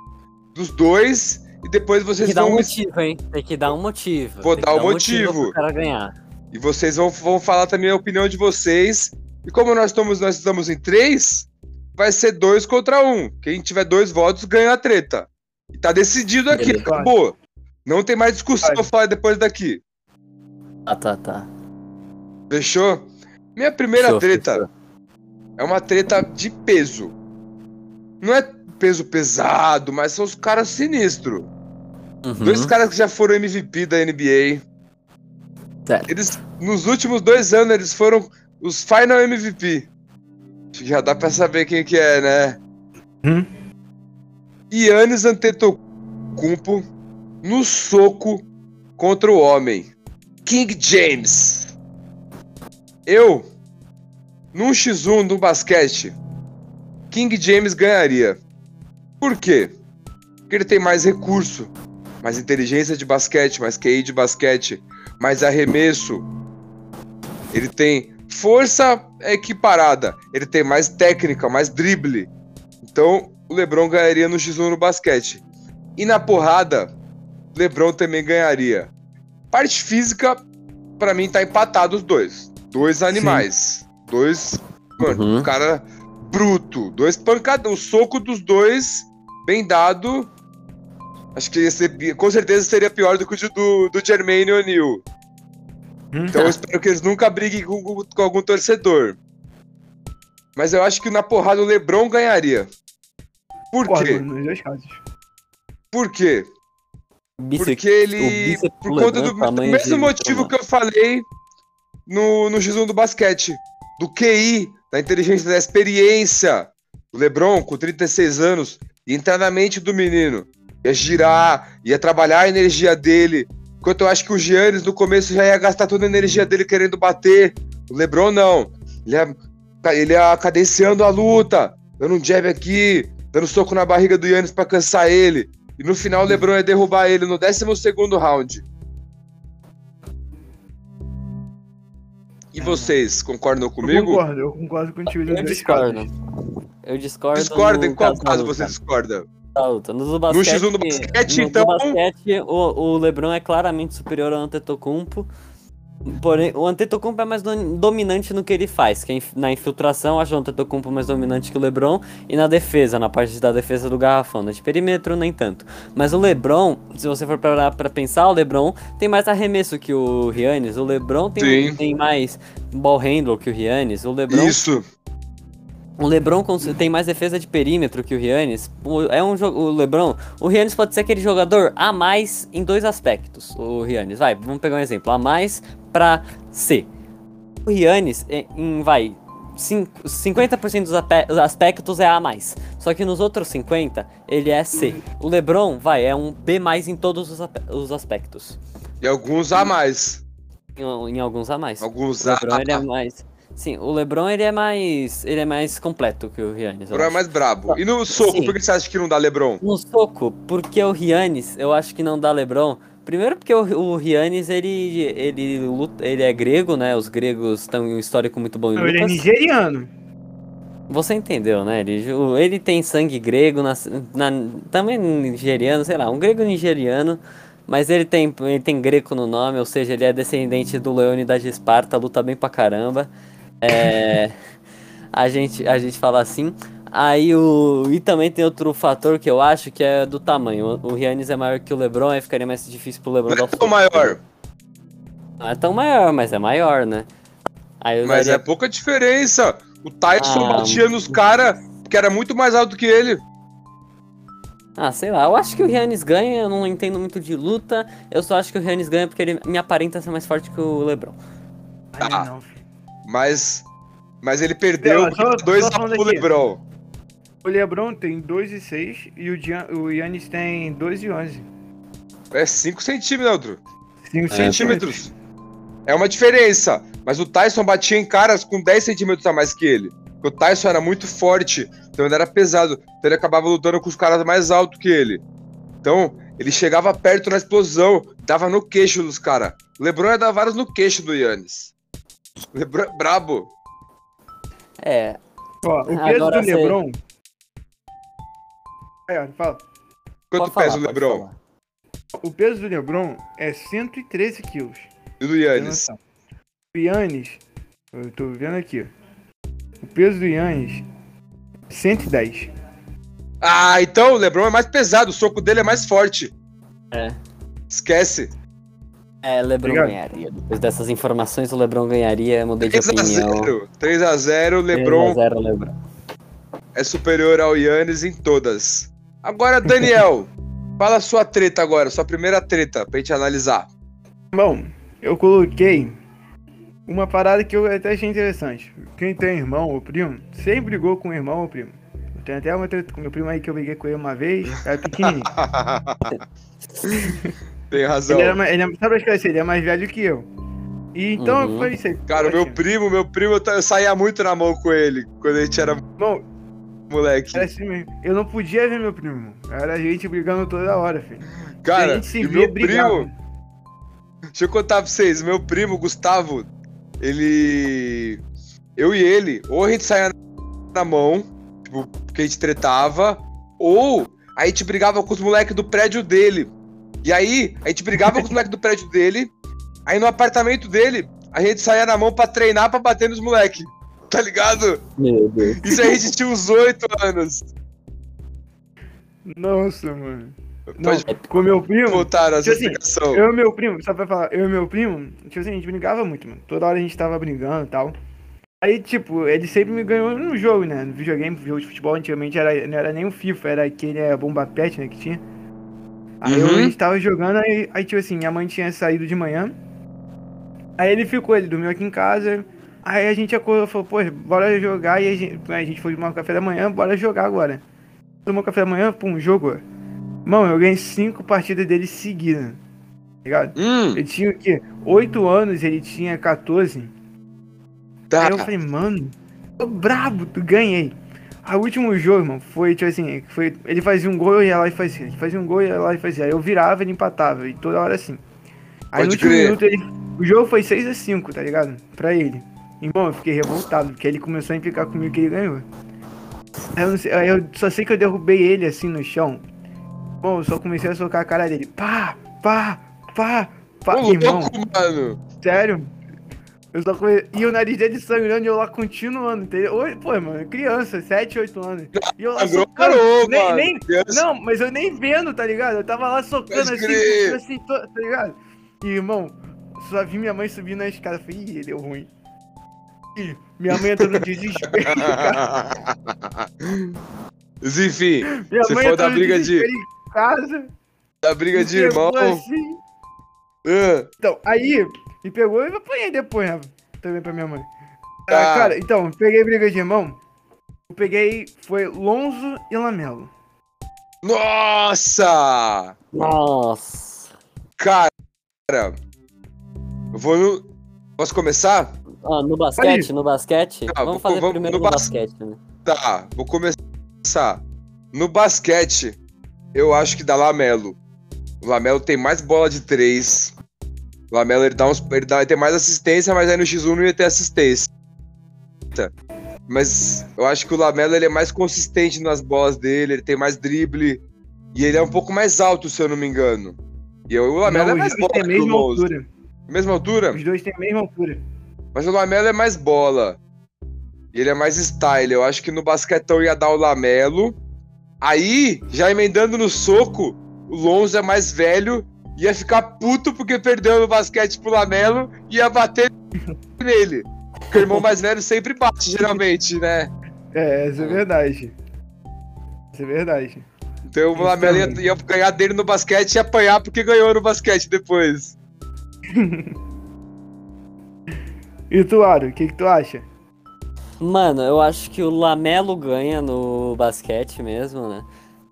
dos dois. E depois Tem vocês que dar vão um me motivo, hein? Tem que dar um motivo. Vou Tem que dar o um motivo. pro cara ganhar. E vocês vão, vão falar também a opinião de vocês. E como nós estamos, nós estamos em três, vai ser dois contra um. Quem tiver dois votos ganha a treta. E tá decidido aqui, Beleza. acabou. Não tem mais discussão Vai. falar depois daqui. Ah, tá, tá. Fechou? Minha primeira Fechou, treta fechou. é uma treta de peso. Não é peso pesado, mas são os caras sinistros. Uhum. Dois caras que já foram MVP da NBA. Certo. Eles, nos últimos dois anos, eles foram os Final MVP. Já dá pra saber quem que é, né? Hum. Yannis Antetokounmpo no soco contra o homem. King James. Eu, num X1 do basquete, King James ganharia. Por quê? Porque ele tem mais recurso, mais inteligência de basquete, mais QI de basquete, mais arremesso. Ele tem força equiparada, ele tem mais técnica, mais drible. Então, o LeBron ganharia no X1 no basquete. E na porrada, LeBron também ganharia. Parte física, pra mim tá empatado os dois. Dois animais. Dois, mano, Uhum. um cara bruto, dois pancadas, o soco dos dois bem dado. Acho que ia ser, com certeza seria pior do que o do, do Jermaine O'Neal. Então eu espero que eles nunca briguem com, com- algum torcedor. Mas eu acho que na porrada o LeBron ganharia. Por Concordo, quê? nos dois casos. Por quê? Bíceps- Porque ele, por conta do, do mesmo motivo que eu falei no, no X1 do basquete. Do QI, da inteligência, da experiência. O LeBron, com 36 anos, ia entrar na mente do menino. Ia girar, ia trabalhar a energia dele. Enquanto eu acho que o Giannis, no começo, já ia gastar toda a energia dele querendo bater. O LeBron, não. Ele ia, ele ia cadenciando a luta, dando um jab aqui, dando soco na barriga do Yannis para cansar ele. E no final o LeBron ia derrubar ele no 12 round. E vocês, concordam comigo? Eu concordo, eu concordo contigo. Eu discordo. Eu discordo. Discorda, em qual caso você discorda? Luta. No, basquete, no X1 do basquete, no então. Basquete, o, o LeBron é claramente superior ao Antetokounmpo. Porém, o Antetokounmpo é mais dominante no que ele faz. Que na infiltração, acho o Antetokounmpo mais dominante que o LeBron. E na defesa, na parte da defesa do garrafão. Na de perímetro, nem tanto. Mas o LeBron, se você for parar pra pensar, o LeBron tem mais arremesso que o Giannis. O LeBron tem, tem mais ball handle que o Giannis. O LeBron... Isso. O LeBron tem mais defesa de perímetro que o Giannis. É um jogo. O LeBron. O Giannis pode ser aquele jogador a mais em dois aspectos. O Giannis, vai, vamos pegar um exemplo. A mais para C. O Giannis, em, vai, 50% dos aspectos é A+. Só que nos outros 50, ele é C. O LeBron, vai, é um B+, em todos os aspectos. E alguns A+. mais. Em, em alguns A+. Mais. Alguns o LeBron, A+. ele é mais... Sim, o LeBron ele é mais ele é mais completo que o Giannis. O LeBron é mais brabo. E no soco, Sim. por que você acha que não dá LeBron? No soco, porque o Giannis, eu acho que não dá LeBron, Primeiro porque o, o Rianes, ele, ele, luta, ele é grego, né? Os gregos têm um histórico muito bom em Não, ele é nigeriano. Você entendeu, né? Ele, ele tem sangue grego, na, na, também nigeriano, sei lá, um grego nigeriano. Mas ele tem, ele tem greco no nome, ou seja, ele é descendente do Leônidas de Esparta, luta bem pra caramba. É, a, gente, a gente fala assim. Aí o. E também tem outro fator que eu acho que é do tamanho. O Giannis é maior que o Lebron, aí ficaria mais difícil pro Lebron não dar é tão maior. Não é tão maior, mas é maior, né? mas daria... é pouca diferença. O Tyson ah, batia nos caras que era muito mais alto que ele. Ah, sei lá, eu acho que o Giannis ganha, eu não entendo muito de luta. Eu só acho que o Giannis ganha porque ele me aparenta ser mais forte que o LeBron. Ah, mas mas ele perdeu não, dois a pro LeBron. O LeBron tem 2 e 6 e o, Gian, o Yannis tem 2 e 11. É 5 centímetros. 5 é, centímetros. É uma diferença. Mas o Tyson batia em caras com 10 centímetros a mais que ele. Porque o Tyson era muito forte, então ele era pesado. Então ele acabava lutando com os caras mais altos que ele. Então, ele chegava perto na explosão, dava no queixo dos caras. O Lebron ia dar vários no queixo do Yannis. Lebron é brabo. É. Ó, o peso Agora do Lebron Aí, fala. Quanto pesa o Lebron? O peso do Lebron é 113 quilos. E do Yannis? O Yannis, eu tô vendo aqui. O peso do Yannis, 110. Ah, então o Lebron é mais pesado, o soco dele é mais forte. É. Esquece. É, Lebron Obrigado. ganharia. Depois dessas informações, o Lebron ganharia, mudei de 3 opinião. 0, 3 a 0 Lebron. 3 a 0 Lebron. É superior ao Yannis em todas. Agora, Daniel, fala a sua treta agora, sua primeira treta, pra gente analisar. Bom, eu coloquei uma parada que eu até achei interessante. Quem tem irmão ou primo, sempre brigou com o irmão ou primo. Tem até uma treta com meu primo aí que eu briguei com ele uma vez, era pequenininho. tem razão. Ele, era, ele, sabe as coisas, ele é mais velho que eu. E então uhum. foi isso aí. Cara, o meu primo, meu primo, eu saía muito na mão com ele quando a gente era. Bom, moleque. Era assim mesmo. Eu não podia ver meu primo. Era a gente brigando toda hora, filho. Cara, a gente se meu primo. Deixa eu contar pra vocês, meu primo, Gustavo, ele. Eu e ele, ou a gente saia na mão, tipo, porque a gente tretava, ou a gente brigava com os moleques do prédio dele. E aí, a gente brigava com os moleques do prédio dele, aí no apartamento dele, a gente saía na mão pra treinar pra bater nos moleques. Tá ligado? Meu Deus. Isso aí a gente tinha uns oito anos. Nossa, mano. Não, com meu primo. Voltaram essa tipo assim, explicação. eu e meu primo, só pra falar, eu e meu primo, tipo assim, a gente brigava muito, mano. Toda hora a gente tava brigando e tal. Aí, tipo, ele sempre me ganhou no jogo, né? No videogame, jogo de futebol, antigamente era, não era nem o FIFA, era aquele é, bomba pet, né, que tinha. Aí uhum. a gente tava jogando, aí, aí, tipo assim, minha mãe tinha saído de manhã. Aí ele ficou, ele dormiu aqui em casa. Aí a gente acordou, falou, pô, bora jogar. E a gente, a gente foi tomar um café da manhã, bora jogar agora. Tomou café da manhã, pum, jogou. Mano, eu ganhei cinco partidas dele seguidas. Tá ligado? Hum, Ele tinha o quê? 8 anos, ele tinha 14. tá. Aí eu falei, mano, tô brabo, tu ganhei. Aí o último jogo, mano, foi tipo assim, foi, ele fazia um gol, eu ia lá e fazia. Ele fazia um gol, eu ia lá e fazia. Aí eu virava, ele empatava, e toda hora assim. Aí Pode no último crer. minuto, ele, o jogo foi 6 a 5 tá ligado? Pra ele. Irmão, eu fiquei revoltado, porque ele começou a implicar comigo que ele ganhou. Aí eu, sei- aí eu só sei que eu derrubei ele assim no chão. Bom, eu só comecei a socar a cara dele. Pá, pá, pá, pá. Ô, Irmão, louco, mano. Sério? Eu só come... E o nariz dele sangrando e eu lá continuando, entendeu? Pô, mano, criança, 7, 8 anos. E eu lá Sangrou, socando. parou, nem, mano. nem-. Não, mas eu nem vendo, tá ligado? Eu tava lá socando assim, crer. assim, tá ligado? E, irmão, só vi minha mãe subir na escada. Eu falei, ih, deu ruim. Ih, minha mãe entrou no desespero, cara. Enfim, Minha for entrou da briga de- casa. da briga de irmão. assim. Ah, Então, aí, me pegou e eu apanhei depois, né? Também pra minha mãe. Ah, Tá. cara, então, peguei briga de irmão. Eu peguei, foi Lonzo e Lamelo. Nossa! Nossa. Cara, eu vou no. Posso começar? Ah, no basquete, no basquete. Tá, vamos vou- fazer vamos primeiro no no, bas- basquete, né? Tá, vou começar. No basquete, eu acho que dá Lamelo. O Lamelo tem mais bola de três. O Lamelo ele dá uns, ele, dá, ele tem mais assistência, mas aí no X1 não ia ter assistência. Mas eu acho que o Lamelo ele é mais consistente nas bolas dele, ele tem mais drible. E ele é um pouco mais alto, se eu não me engano. E eu- o Lamelo Não, é mais bola têm a mesma altura. Mesma altura? Os dois têm a mesma altura. Mas o Lamelo é mais bola. E ele é mais style. Eu acho que no basquetão ia dar o Lamelo. Aí, já emendando no soco, o Lonzo é mais velho. Ia ficar puto porque perdeu no basquete pro Lamelo. E ia bater nele. Porque o irmão mais velho sempre bate, geralmente, né? É, essa é verdade. Essa é verdade. Então o Isso Lamelo ia, ia ganhar dele no basquete e apanhar porque ganhou no basquete depois. E tu, Aro, o que, que tu acha? Mano, eu acho que o Lamelo ganha no basquete mesmo, né?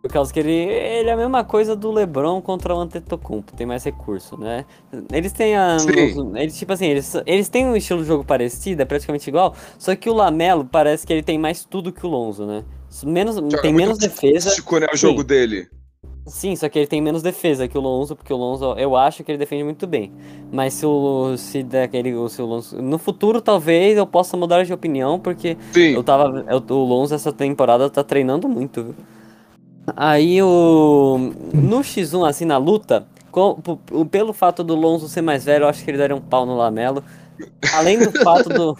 Por causa que ele, ele é a mesma coisa do LeBron contra o Antetokounmpo, tem mais recurso, né? Eles têm a... Eles, tipo assim, eles, eles têm um estilo de jogo parecido, é praticamente igual, só que o Lamelo parece que ele tem mais tudo que o Lonzo, né? Menos, Joga tem menos defesa. Tático, né, o jogo dele. Sim, só que ele tem menos defesa que o Lonzo, porque o Lonzo, eu acho que ele defende muito bem. Mas se o se daquele, se o Lonzo, no futuro talvez eu possa mudar de opinião, porque Sim. eu tava, eu, o Lonzo essa temporada tá treinando muito, viu? Aí o no X1 assim na luta, com- pelo fato do Lonzo ser mais velho, eu acho que ele daria um pau no Lamelo. Além do fato do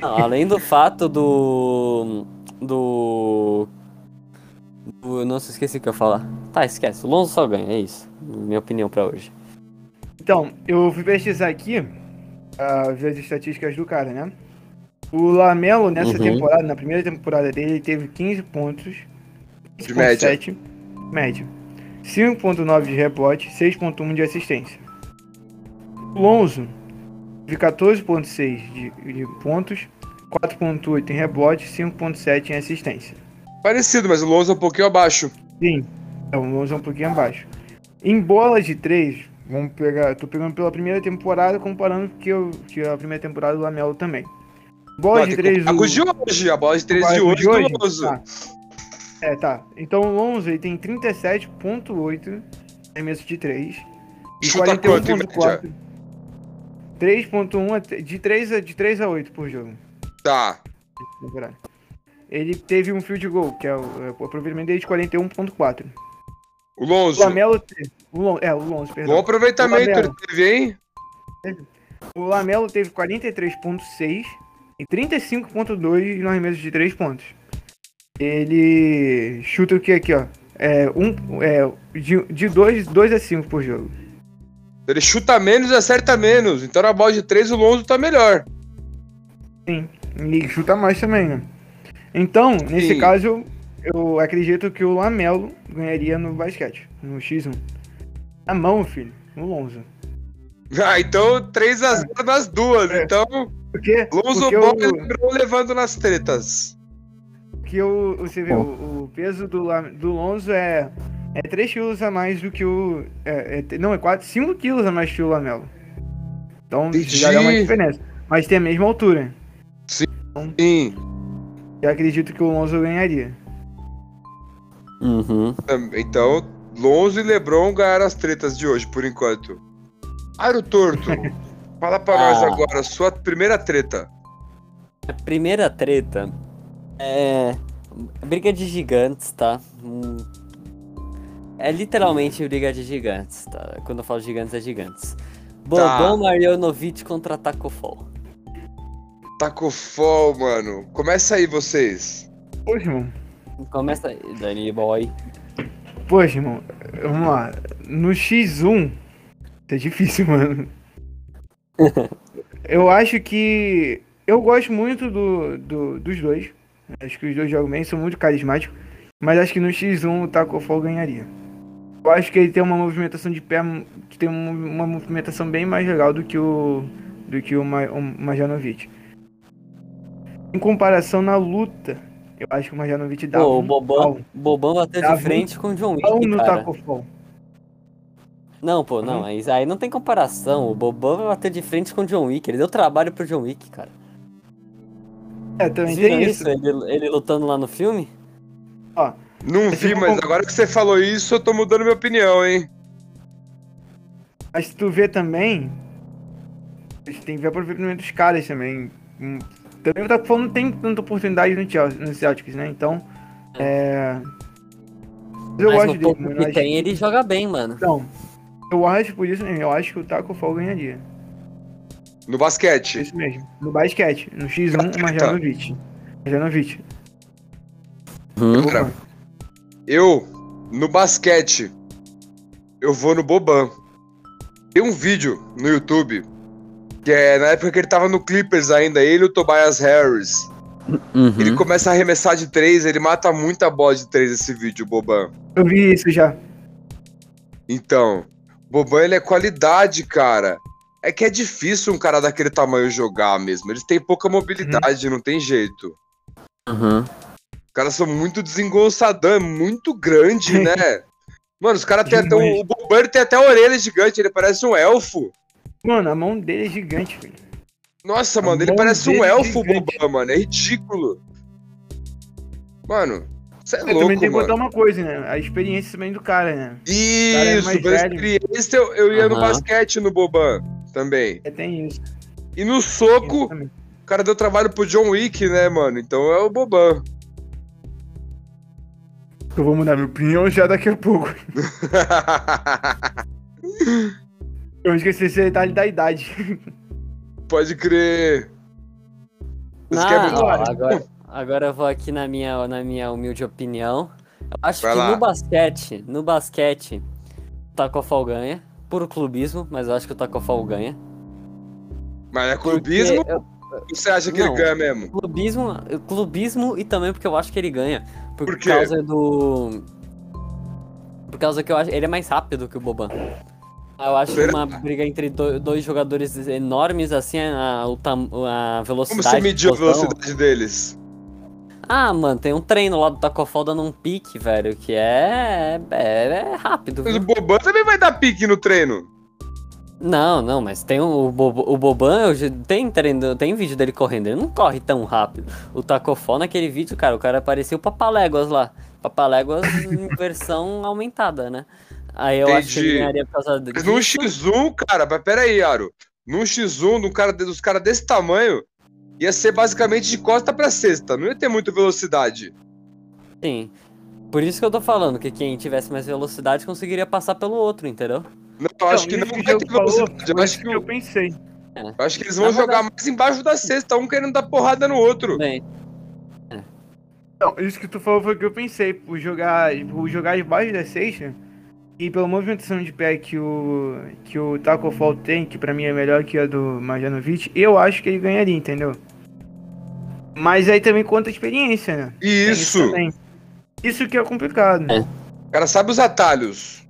não, além do fato do do do- nossa, esqueci o que eu ia falar. Tá, esquece. O Lonzo só ganha, é isso. Minha opinião pra hoje. Então, eu fui pesquisar aqui, uh, ver as estatísticas do cara, né? O Lamelo, nessa Uhum. temporada, na primeira temporada dele, ele teve 15 pontos. De média. 6.7, média. 5.9 de rebote, 6.1 de assistência. O Lonzo teve 14.6 de, de pontos, 4.8 em rebote, 5.7 em assistência. Parecido, mas o Lonzo é um pouquinho abaixo. Sim, é, o Lonzo é um pouquinho abaixo. Em bolas de 3, vamos pegar. Tô pegando pela primeira temporada, comparando que eu tinha a primeira temporada do Lamelo também. Bola Não, de tem que 3 comparar com os de hoje. A bola de 3 de hoje, de do Lonzo. Tá. É, tá. Então o Lonzo ele tem 37.8 arremesso de 3 e Chuta quanto em média? 41.4. 3.1 a- de 3 a de 3 a 8 por jogo. Tá. Ele teve um field goal, que é o, é o aproveitamento dele de 41.4. O O Lonzo. Lamelo teve, o Lon, é, o Lonzo, Bom perdão. aproveitamento O Lamelo. ele teve, hein? O Lamelo teve 43.6 e 35.2 no arremesso de 3 pontos. Ele chuta o que aqui, ó? É, um, é de, de 2, 2 a 5 por jogo. Ele chuta menos e acerta menos. Então na bola de 3 o Lonzo tá melhor. Sim. E chuta mais também, né? Então, nesse Sim. caso, eu acredito que o Lamelo ganharia no basquete, no X1. A mão, filho, no Lonzo. Ah, então 3x0 nas duas. É. Então, Por quê? Lonzo Porque Ball e LeBron levando nas tretas. Que o, você vê, o, o peso do, do Lonzo é, é 3 quilos a mais do que o. É, é não, é 4, 5 quilos a mais que o Lamelo. Então isso já dá uma Entendi. diferença. Mas tem a mesma altura. Sim. Eu acredito que o Lonzo ganharia. Uhum. Então, Lonzo e LeBron ganharam as tretas de hoje, por enquanto. Aro Torto, fala pra nós Ah. agora, sua primeira treta. A primeira treta é. Briga de gigantes, tá? Hum, É literalmente briga de gigantes, tá? Quando eu falo gigantes, é gigantes. Bobão Marjanovic contra Taco Fall. Taco Fall, mano. Começa aí, vocês. Poxa, irmão. Começa aí, Danny Boy. Poxa, irmão. Vamos lá. No X1. Isso é difícil, mano. Eu acho que. Eu gosto muito do, do- dos dois. Acho que os dois jogam bem, são muito carismáticos. Mas acho que no X1 o Taco Fall ganharia. Eu acho que ele tem uma movimentação de pé que tem uma, movimentação bem mais legal do que o do que o, Ma, o Majanovic. Em comparação na luta, eu acho que o Majanovic dá Pô, o um Bobão, pau, Bobão bateu Dava de frente com o John Wick, no cara. Taco Fall. Não, pô, não, mas aí não tem comparação. O Bobão vai bater de frente com o John Wick. Ele deu trabalho pro John Wick, cara. É, também Vocês viram tem isso. Ele, ele lutando lá no filme? Não Mas vi, mas agora que você falou isso, eu tô mudando minha opinião, hein? Mas se tu vê também, tem que ver o aproveitamento dos caras também. Hum, Também o Taco não tem tanta oportunidade no, Chelsea, no Celtics, né? Então, é... Eu mas gosto no dele, pouco que acho tem, ele joga bem, mano. Então, eu acho por isso mesmo, eu acho que o Taco Fall ganharia. No basquete. Isso mesmo. No basquete, no X1, o Marjanovic. Marjanovic. Uhum. Cara, eu, no basquete, eu vou no Boban. Tem um vídeo no YouTube, que é na época que ele tava no Clippers ainda, ele e o Tobias Harris. Uhum. Ele começa a arremessar de três, ele mata muita bola de três esse vídeo, o Boban. Eu vi isso já. Então, Boban ele é qualidade, cara. É que é difícil um cara daquele tamanho jogar mesmo. Eles têm pouca mobilidade, não tem jeito. Uhum. Os caras são muito desengonçadão, é muito grande, né? Mano, os caras têm até. um-. O Boban tem até a orelha gigante, ele parece um elfo. Mano, a mão dele é gigante, filho. Nossa, A mano, ele parece um é elfo, o gigante. Boban, mano. É ridículo. Mano, você é Eu louco, também tem que mano. botar uma coisa, né? A experiência também do cara, né? cara é Isso, mais pela velho. experiência, eu, eu ia no basquete no Boban também. É, tem isso. E no soco, o cara deu trabalho pro John Wick, né, mano? Então é o Boban. Eu vou mudar minha opinião já daqui a pouco. Eu esqueci esse detalhe da idade. Pode crer. Você Ah, ó, agora, agora eu vou aqui na minha, na minha humilde opinião. Eu acho Vai que lá. no basquete, no basquete, o Taco Fall ganha. Puro clubismo, mas eu acho que o Taco Fall ganha. Mas é clubismo eu- ou você acha que Não. ele ganha mesmo? Clubismo, clubismo e também porque eu acho que ele ganha. Por, Por causa do. Por causa que eu acho. Ele é mais rápido que o Boban. Eu acho que Será? uma briga entre do- dois jogadores enormes, assim, a, a velocidade. Como você mediu a velocidade deles? Ah, mano, tem um treino lá do Taco Fall dando um pique, velho, que é. É, é rápido. Mas o viu? Boban também vai dar pique no treino. Não, não, mas tem o, o Boban, tem, treino, tem vídeo dele correndo, ele não corre tão rápido. O Taco Fall naquele vídeo, cara, o cara parecia o Papaléguas lá. Papaléguas em versão aumentada, né? Aí eu acho que ele Entendi. ganharia por causa disso. num X1, cara, mas pera aí, Aro. Num X1, num cara, dos caras desse tamanho, ia ser basicamente de costa pra cesta. Não ia ter muita velocidade. Sim. Por isso que eu tô falando, que quem tivesse mais velocidade conseguiria passar pelo outro, entendeu? Não, eu acho que isso não vai ter falou, velocidade. Eu foi acho isso que, que eu pensei. eu acho que eles vão Na jogar verdade- mais embaixo da cesta, um querendo dar porrada no outro. Bem, Não, isso que tu falou foi o que eu pensei. Por jogar, por jogar debaixo da cesta. E pela movimentação de pé que o, que o Taco Fall tem, que pra mim é melhor que a do Marjanovic, eu acho que ele ganharia, entendeu? Mas aí também conta a experiência, né? Tem Isso. Isso que é complicado. É. O cara sabe os atalhos.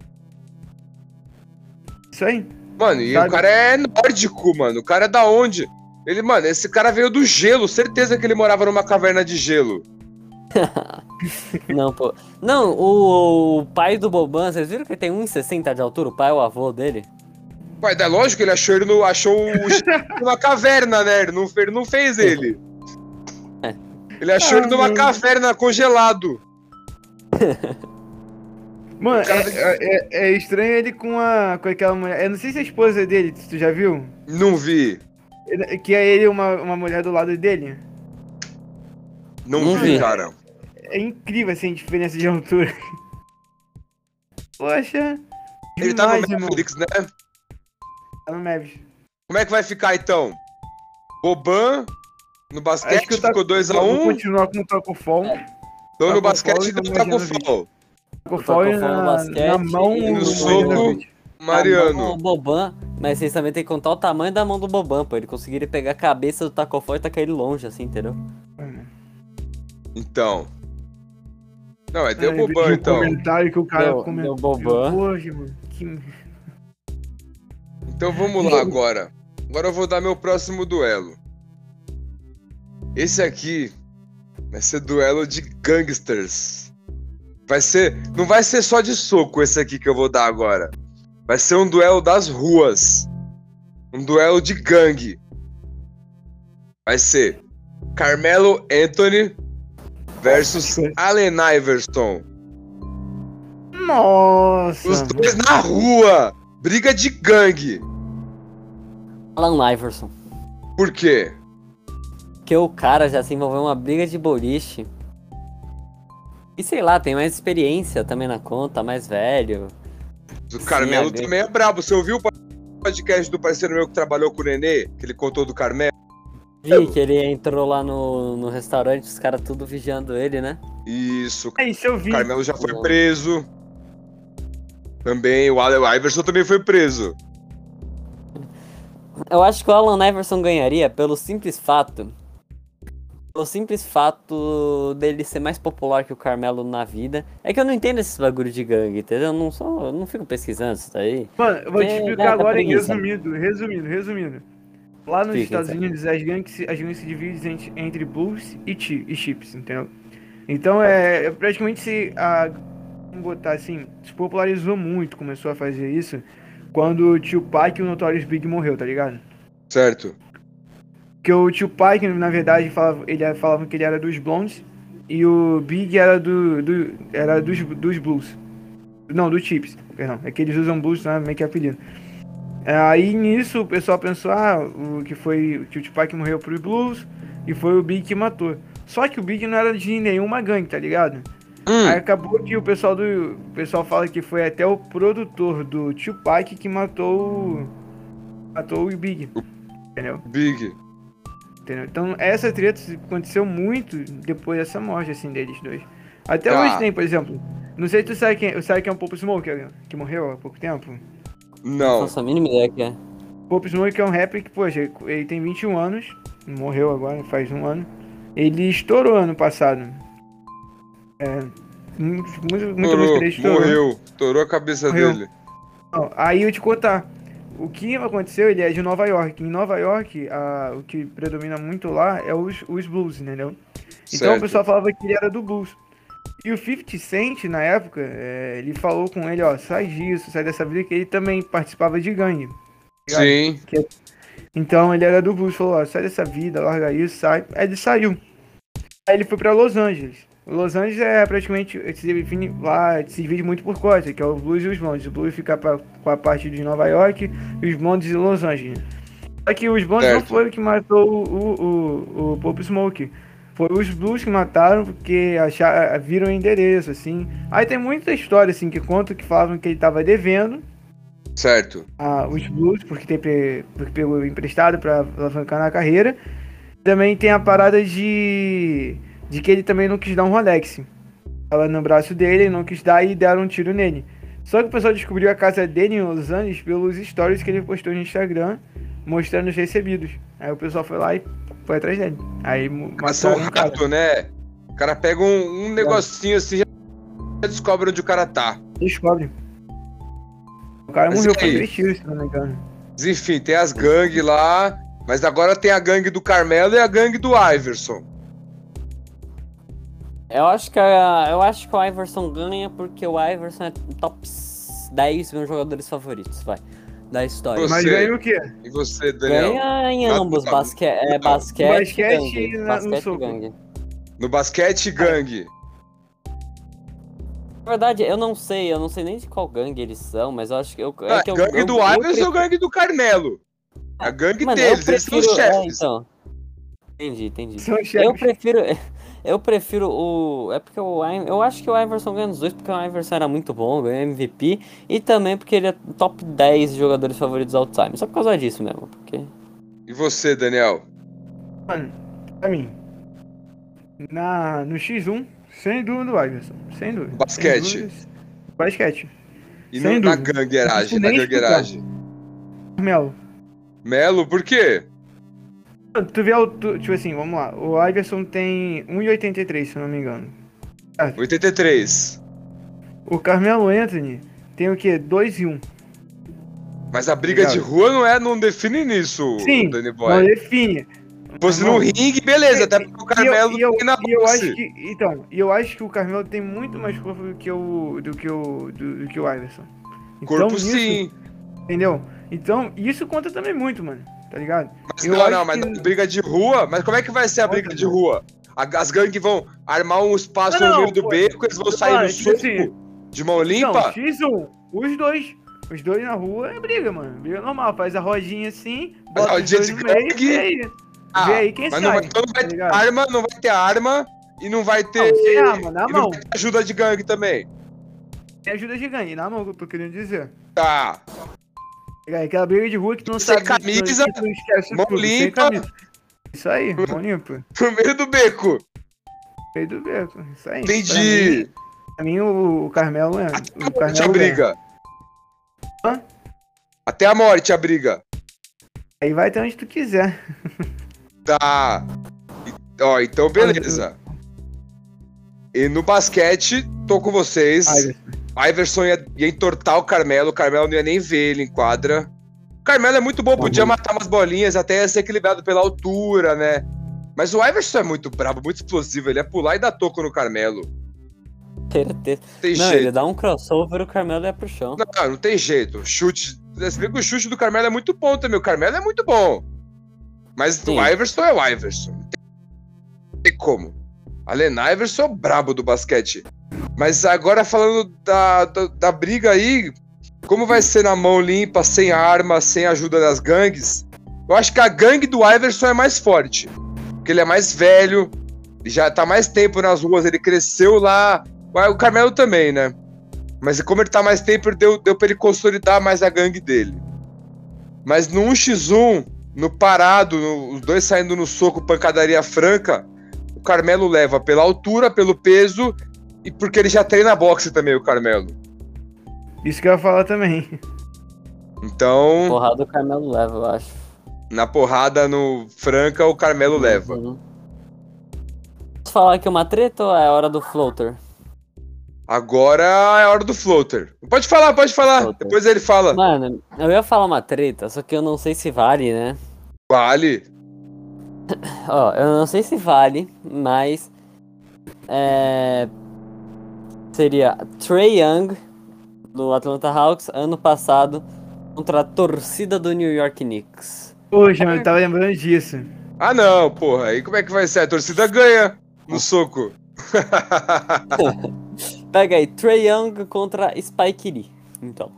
Isso aí. Mano, e Sabe? o cara é nórdico, mano. O cara é da onde? Ele, mano, esse cara veio do gelo. Certeza que ele morava numa caverna de gelo. Não, pô. Não, o, o pai do Boban, vocês viram que ele tem 1,60 de altura? O pai é o avô dele? Pai, é lógico que ele achou ele no, achou o caverna, né? Ele não, ele não fez ele. É. Ele achou ele Ah, numa caverna congelado. Mano, cara- é, é- é estranho ele com, a, com aquela mulher. Eu não sei se é a esposa dele, tu já viu? Não vi. Ele- Que é ele uma, uma mulher do lado dele. Não, Não vi, vi. cara. É incrível assim a diferença de altura. Poxa. Ele tá no demais, irmão. Netflix, né? Tá no Mavis. Como é que vai ficar então? Boban no Acho basquete ficou 2x1. Vou continuar com o Tacofol. Tô no Taco basquete Fall e e no Marianovic. Fall. Tacofol Tacofol na, basquete na mão e no do soco. Mariano. Boban, mas vocês também tem que contar o tamanho da mão do Boban, pô. Ele conseguiria pegar a cabeça do Tacofó e tacar ele longe, assim, entendeu? Então. Não, é deu eu vi Boban um então. comentário que o cara Deu- comentou. deu Boban. Hoje, mano. Que... Então vamos lá agora. Agora eu vou dar meu próximo duelo. Esse aqui vai ser duelo de gangsters. Vai ser. Não vai ser só de soco esse aqui que eu vou dar agora. Vai ser um duelo das ruas. Um duelo de gangue. Vai ser Carmelo Anthony versus Allen Iverson. Nossa. Os dois na rua. Briga de gangue. Alan Iverson. Por quê? Porque o cara já se envolveu em uma briga de boliche. E sei lá, tem mais experiência também na conta, mais velho. O Sim, Carmelo a gangue. também é brabo. Você ouviu o podcast do parceiro meu que trabalhou com o Nenê? Que ele contou do Carmelo? Vi que ele entrou lá no, no restaurante, os caras tudo vigiando ele, né? Isso. É isso, eu vi. O Carmelo já foi preso. Também. O Allen Iverson também foi preso. Eu acho que o Alan Iverson ganharia pelo simples fato. Pelo simples fato dele ser mais popular que o Carmelo na vida. É que eu não entendo esses bagulho de gangue, entendeu? Eu não, sou, eu não fico pesquisando isso daí. Mano, eu vou te explicar agora em resumido, resumido, resumido. Lá nos Explica, Estados? Unidos, as gangues, se- as gangues se dividem entre, entre blues e, chi, e chips, entendeu? Então é, é praticamente se a. Vamos botar assim, se popularizou muito, começou a fazer isso quando o tio Pac e o Notorious Big morreu, tá ligado? Certo. Porque o tio Pac, na verdade, falava, ele falava que ele era dos Blondes e o Big era do, do era dos, dos Blues. Não, dos Chips, perdão. É que eles usam Blues, né, meio que apelido. É, Aí nisso o pessoal pensou, ah, o que foi que o Tupac morreu pro Blues e foi o Big que matou. Só que o Big não era de nenhuma gangue, tá ligado? Hum, Aí acabou que o pessoal do o pessoal fala que foi até o produtor do Tupac que matou o- matou o Big. Entendeu? Big. Entendeu? Então essa treta aconteceu muito depois dessa morte assim deles dois. Até Tá. hoje tem, por exemplo. Não sei se tu sabe quem, sabe quem é o Pop Smoke, que morreu há pouco tempo. Não. Nossa, a mínima ideia que é. Pop Smoke é um rapper que, poxa, ele tem 21 anos, morreu agora, faz um ano. Ele estourou ano passado. É, muito, muito, muita música Estourou, dele estourou. morreu. Estourou a cabeça Morreu. dele. Não, aí eu te contar. O que aconteceu, ele é de Nova York. Em Nova York, a- o que predomina muito lá é os, os blues, entendeu? Então Certo. o pessoal falava que ele era do blues. E o 50 Cent, na época, é, ele falou com ele, ó, sai disso, sai dessa vida, que ele também participava de gangue. tá? Sim. Então ele era do blues, falou, ó, sai dessa vida, larga isso, sai. Aí ele saiu. Aí ele foi pra Los Angeles. Los Angeles é praticamente, se define lá, se divide muito por coisa, que é o blues e os blondes. O blues fica pra- com a parte de Nova York e os blondes de Los Angeles. Só que os blondes não o que matou o, o, o, Pop Smoke. Foi os blues que mataram porque acharam, viram o endereço, assim. Aí tem muita história, assim, que conta que falavam que ele tava devendo Certo. a- os blues, porque, tem, porque pegou emprestado pra alavancar na carreira. Também tem a parada de, de que ele também não quis dar um Rolex. Ela no braço dele, ele não quis dar e deram um tiro nele. Só que o pessoal descobriu a casa dele em Los Angeles pelos stories que ele postou no Instagram, mostrando os recebidos. Aí o pessoal foi lá e foi atrás dele. Aí mo- Mas são mataram o cara. rato, né? O cara pega um, um negocinho assim já descobre onde o cara tá. Descobre. cara Mas morreu com três tiros, se não me engano. Mas, enfim, tem as gangues lá, mas agora tem a gangue do Carmelo e a gangue do Iverson. Eu acho que a- eu acho que o Iverson ganha porque o Iverson é top 10 meus jogadores favoritos, vai. Da história. Você- Mas ganha o quê? E você, Daniel? Ganha em ambos, não, basque é basquete, Basquete gangue. e na- no basquete e soco. gangue. No basquete, gangue. Na verdade, eu não sei, eu não sei nem de qual gangue eles são, mas eu acho que eu Ah, é que eu, gangue eu- do Iverson prefiro- ou gangue do Carmelo? A gangue Mano, eu deles, eles são os prefiro- é, chefes. então. Entendi, entendi. São os Eu chefes. prefiro. Eu prefiro o. É porque o. I- Eu acho que o Iverson ganha os dois, porque o Iverson era muito bom, ganhou MVP. E também porque ele é top 10 jogadores favoritos all time. Só por causa disso mesmo. Porque. E você, Daniel? Mano, pra mim. Na, no X1, sem dúvida o Iverson. Sem dúvida. Basquete. Sem dúvidas. Basquete. E Sem no, na dúvida. gangueiragem, na gangueiragem. Melo. Melo, por quê? Tu vê o. tu- tipo assim, vamos lá. O Iverson tem 1,83, se eu não me engano. 83. O Carmelo Anthony tem o quê? 2 e 1. Mas a briga de Obrigado. rua não é, não define nisso, Sim, Danny Não Boy. define. Se fosse Não. no ringue, beleza, até porque o Carmelo e eu, tem na e eu acho que então eu acho que o Carmelo tem muito mais corpo do que o do que o do, do que o Iverson então, Corpo isso, sim. entendeu então isso conta também muito mano tá ligado Mas eu não, não, mas que- briga de rua. Mas como é que vai ser a briga de não. rua? As gangues vão armar um espaço Não, no não, meio do pô, beco, eles vão sair no tipo soco assim, de mão Não, limpa? X1 os dois os dois na rua é briga mano briga normal faz a rodinha assim Mas bota a os dois de no meio gangue- e aí Ah, vê aí quem mas sai não vai, então não vai tá ter ligado? arma, não vai ter arma e não vai ter. Não, sem arma, na e não mão. ajuda de gangue também. tem ajuda de gangue na mão que eu tô querendo dizer Tá. É aquela briga de rua que tu não Sem sabe camisa, tu esquece mão tudo, sem limpa. camisa. Isso aí, mão limpa. No meio do beco. Meio do beco. Isso aí. Entendi. Pra mim, pra mim, o, o Carmelo é. Até O a morte a Carmelo briga. Hã? Até a morte a briga. é. Aí vai até onde tu quiser. Tá. Ó, então beleza. E no basquete, tô com vocês. Iverson. Iverson ia, ia entortar o Carmelo, o Carmelo não ia nem ver ele em quadra. O Carmelo é muito bom, podia matar umas bolinhas, até ia ser equilibrado pela altura, né? Mas o Iverson é muito brabo, muito explosivo, ele ia pular e dar toco no Carmelo. Tem Não, jeito. ele dá um crossover o Carmelo ia pro chão. Não, não tem jeito. Chute. Você vê que o chute do Carmelo é muito bom também. O Carmelo é muito bom. Mas Sim. o Iverson é o Iverson. Não tem, não tem como. Allen Iverson é o brabo do basquete. Mas agora falando da, da, da briga aí, como vai ser na mão limpa, sem arma, sem ajuda das gangues? Eu acho que a gangue do Iverson é mais forte. Porque ele é mais velho, já tá mais tempo nas ruas, ele cresceu lá. O Carmelo também, né? Mas como ele tá mais tempo, deu, deu pra ele consolidar mais a gangue dele. Mas no 1x1, no parado, no- os dois saindo no soco, pancadaria franca, o Carmelo leva pela altura, pelo peso e porque ele já treina boxe também, o Carmelo. Isso que eu ia falar também. Então, Porrada o Carmelo leva, eu acho. na porrada no franca, o Carmelo leva. Uhum. Posso falar aqui uma treta ou é hora do floater? Agora é a hora do floater. Pode falar, pode falar. Floater. Depois ele fala. Mano, eu ia falar uma treta, só que eu não sei se vale, né? Vale. Ó, eu não sei se vale, mas. É. Seria Trey Young, do Atlanta Hawks, ano passado, contra a torcida do New York Knicks. Poxa, eu tava lembrando disso. Ah, não, porra. Aí como é que vai ser? A torcida ganha no soco. Pega aí, Trey Young contra Spike Lee. Então.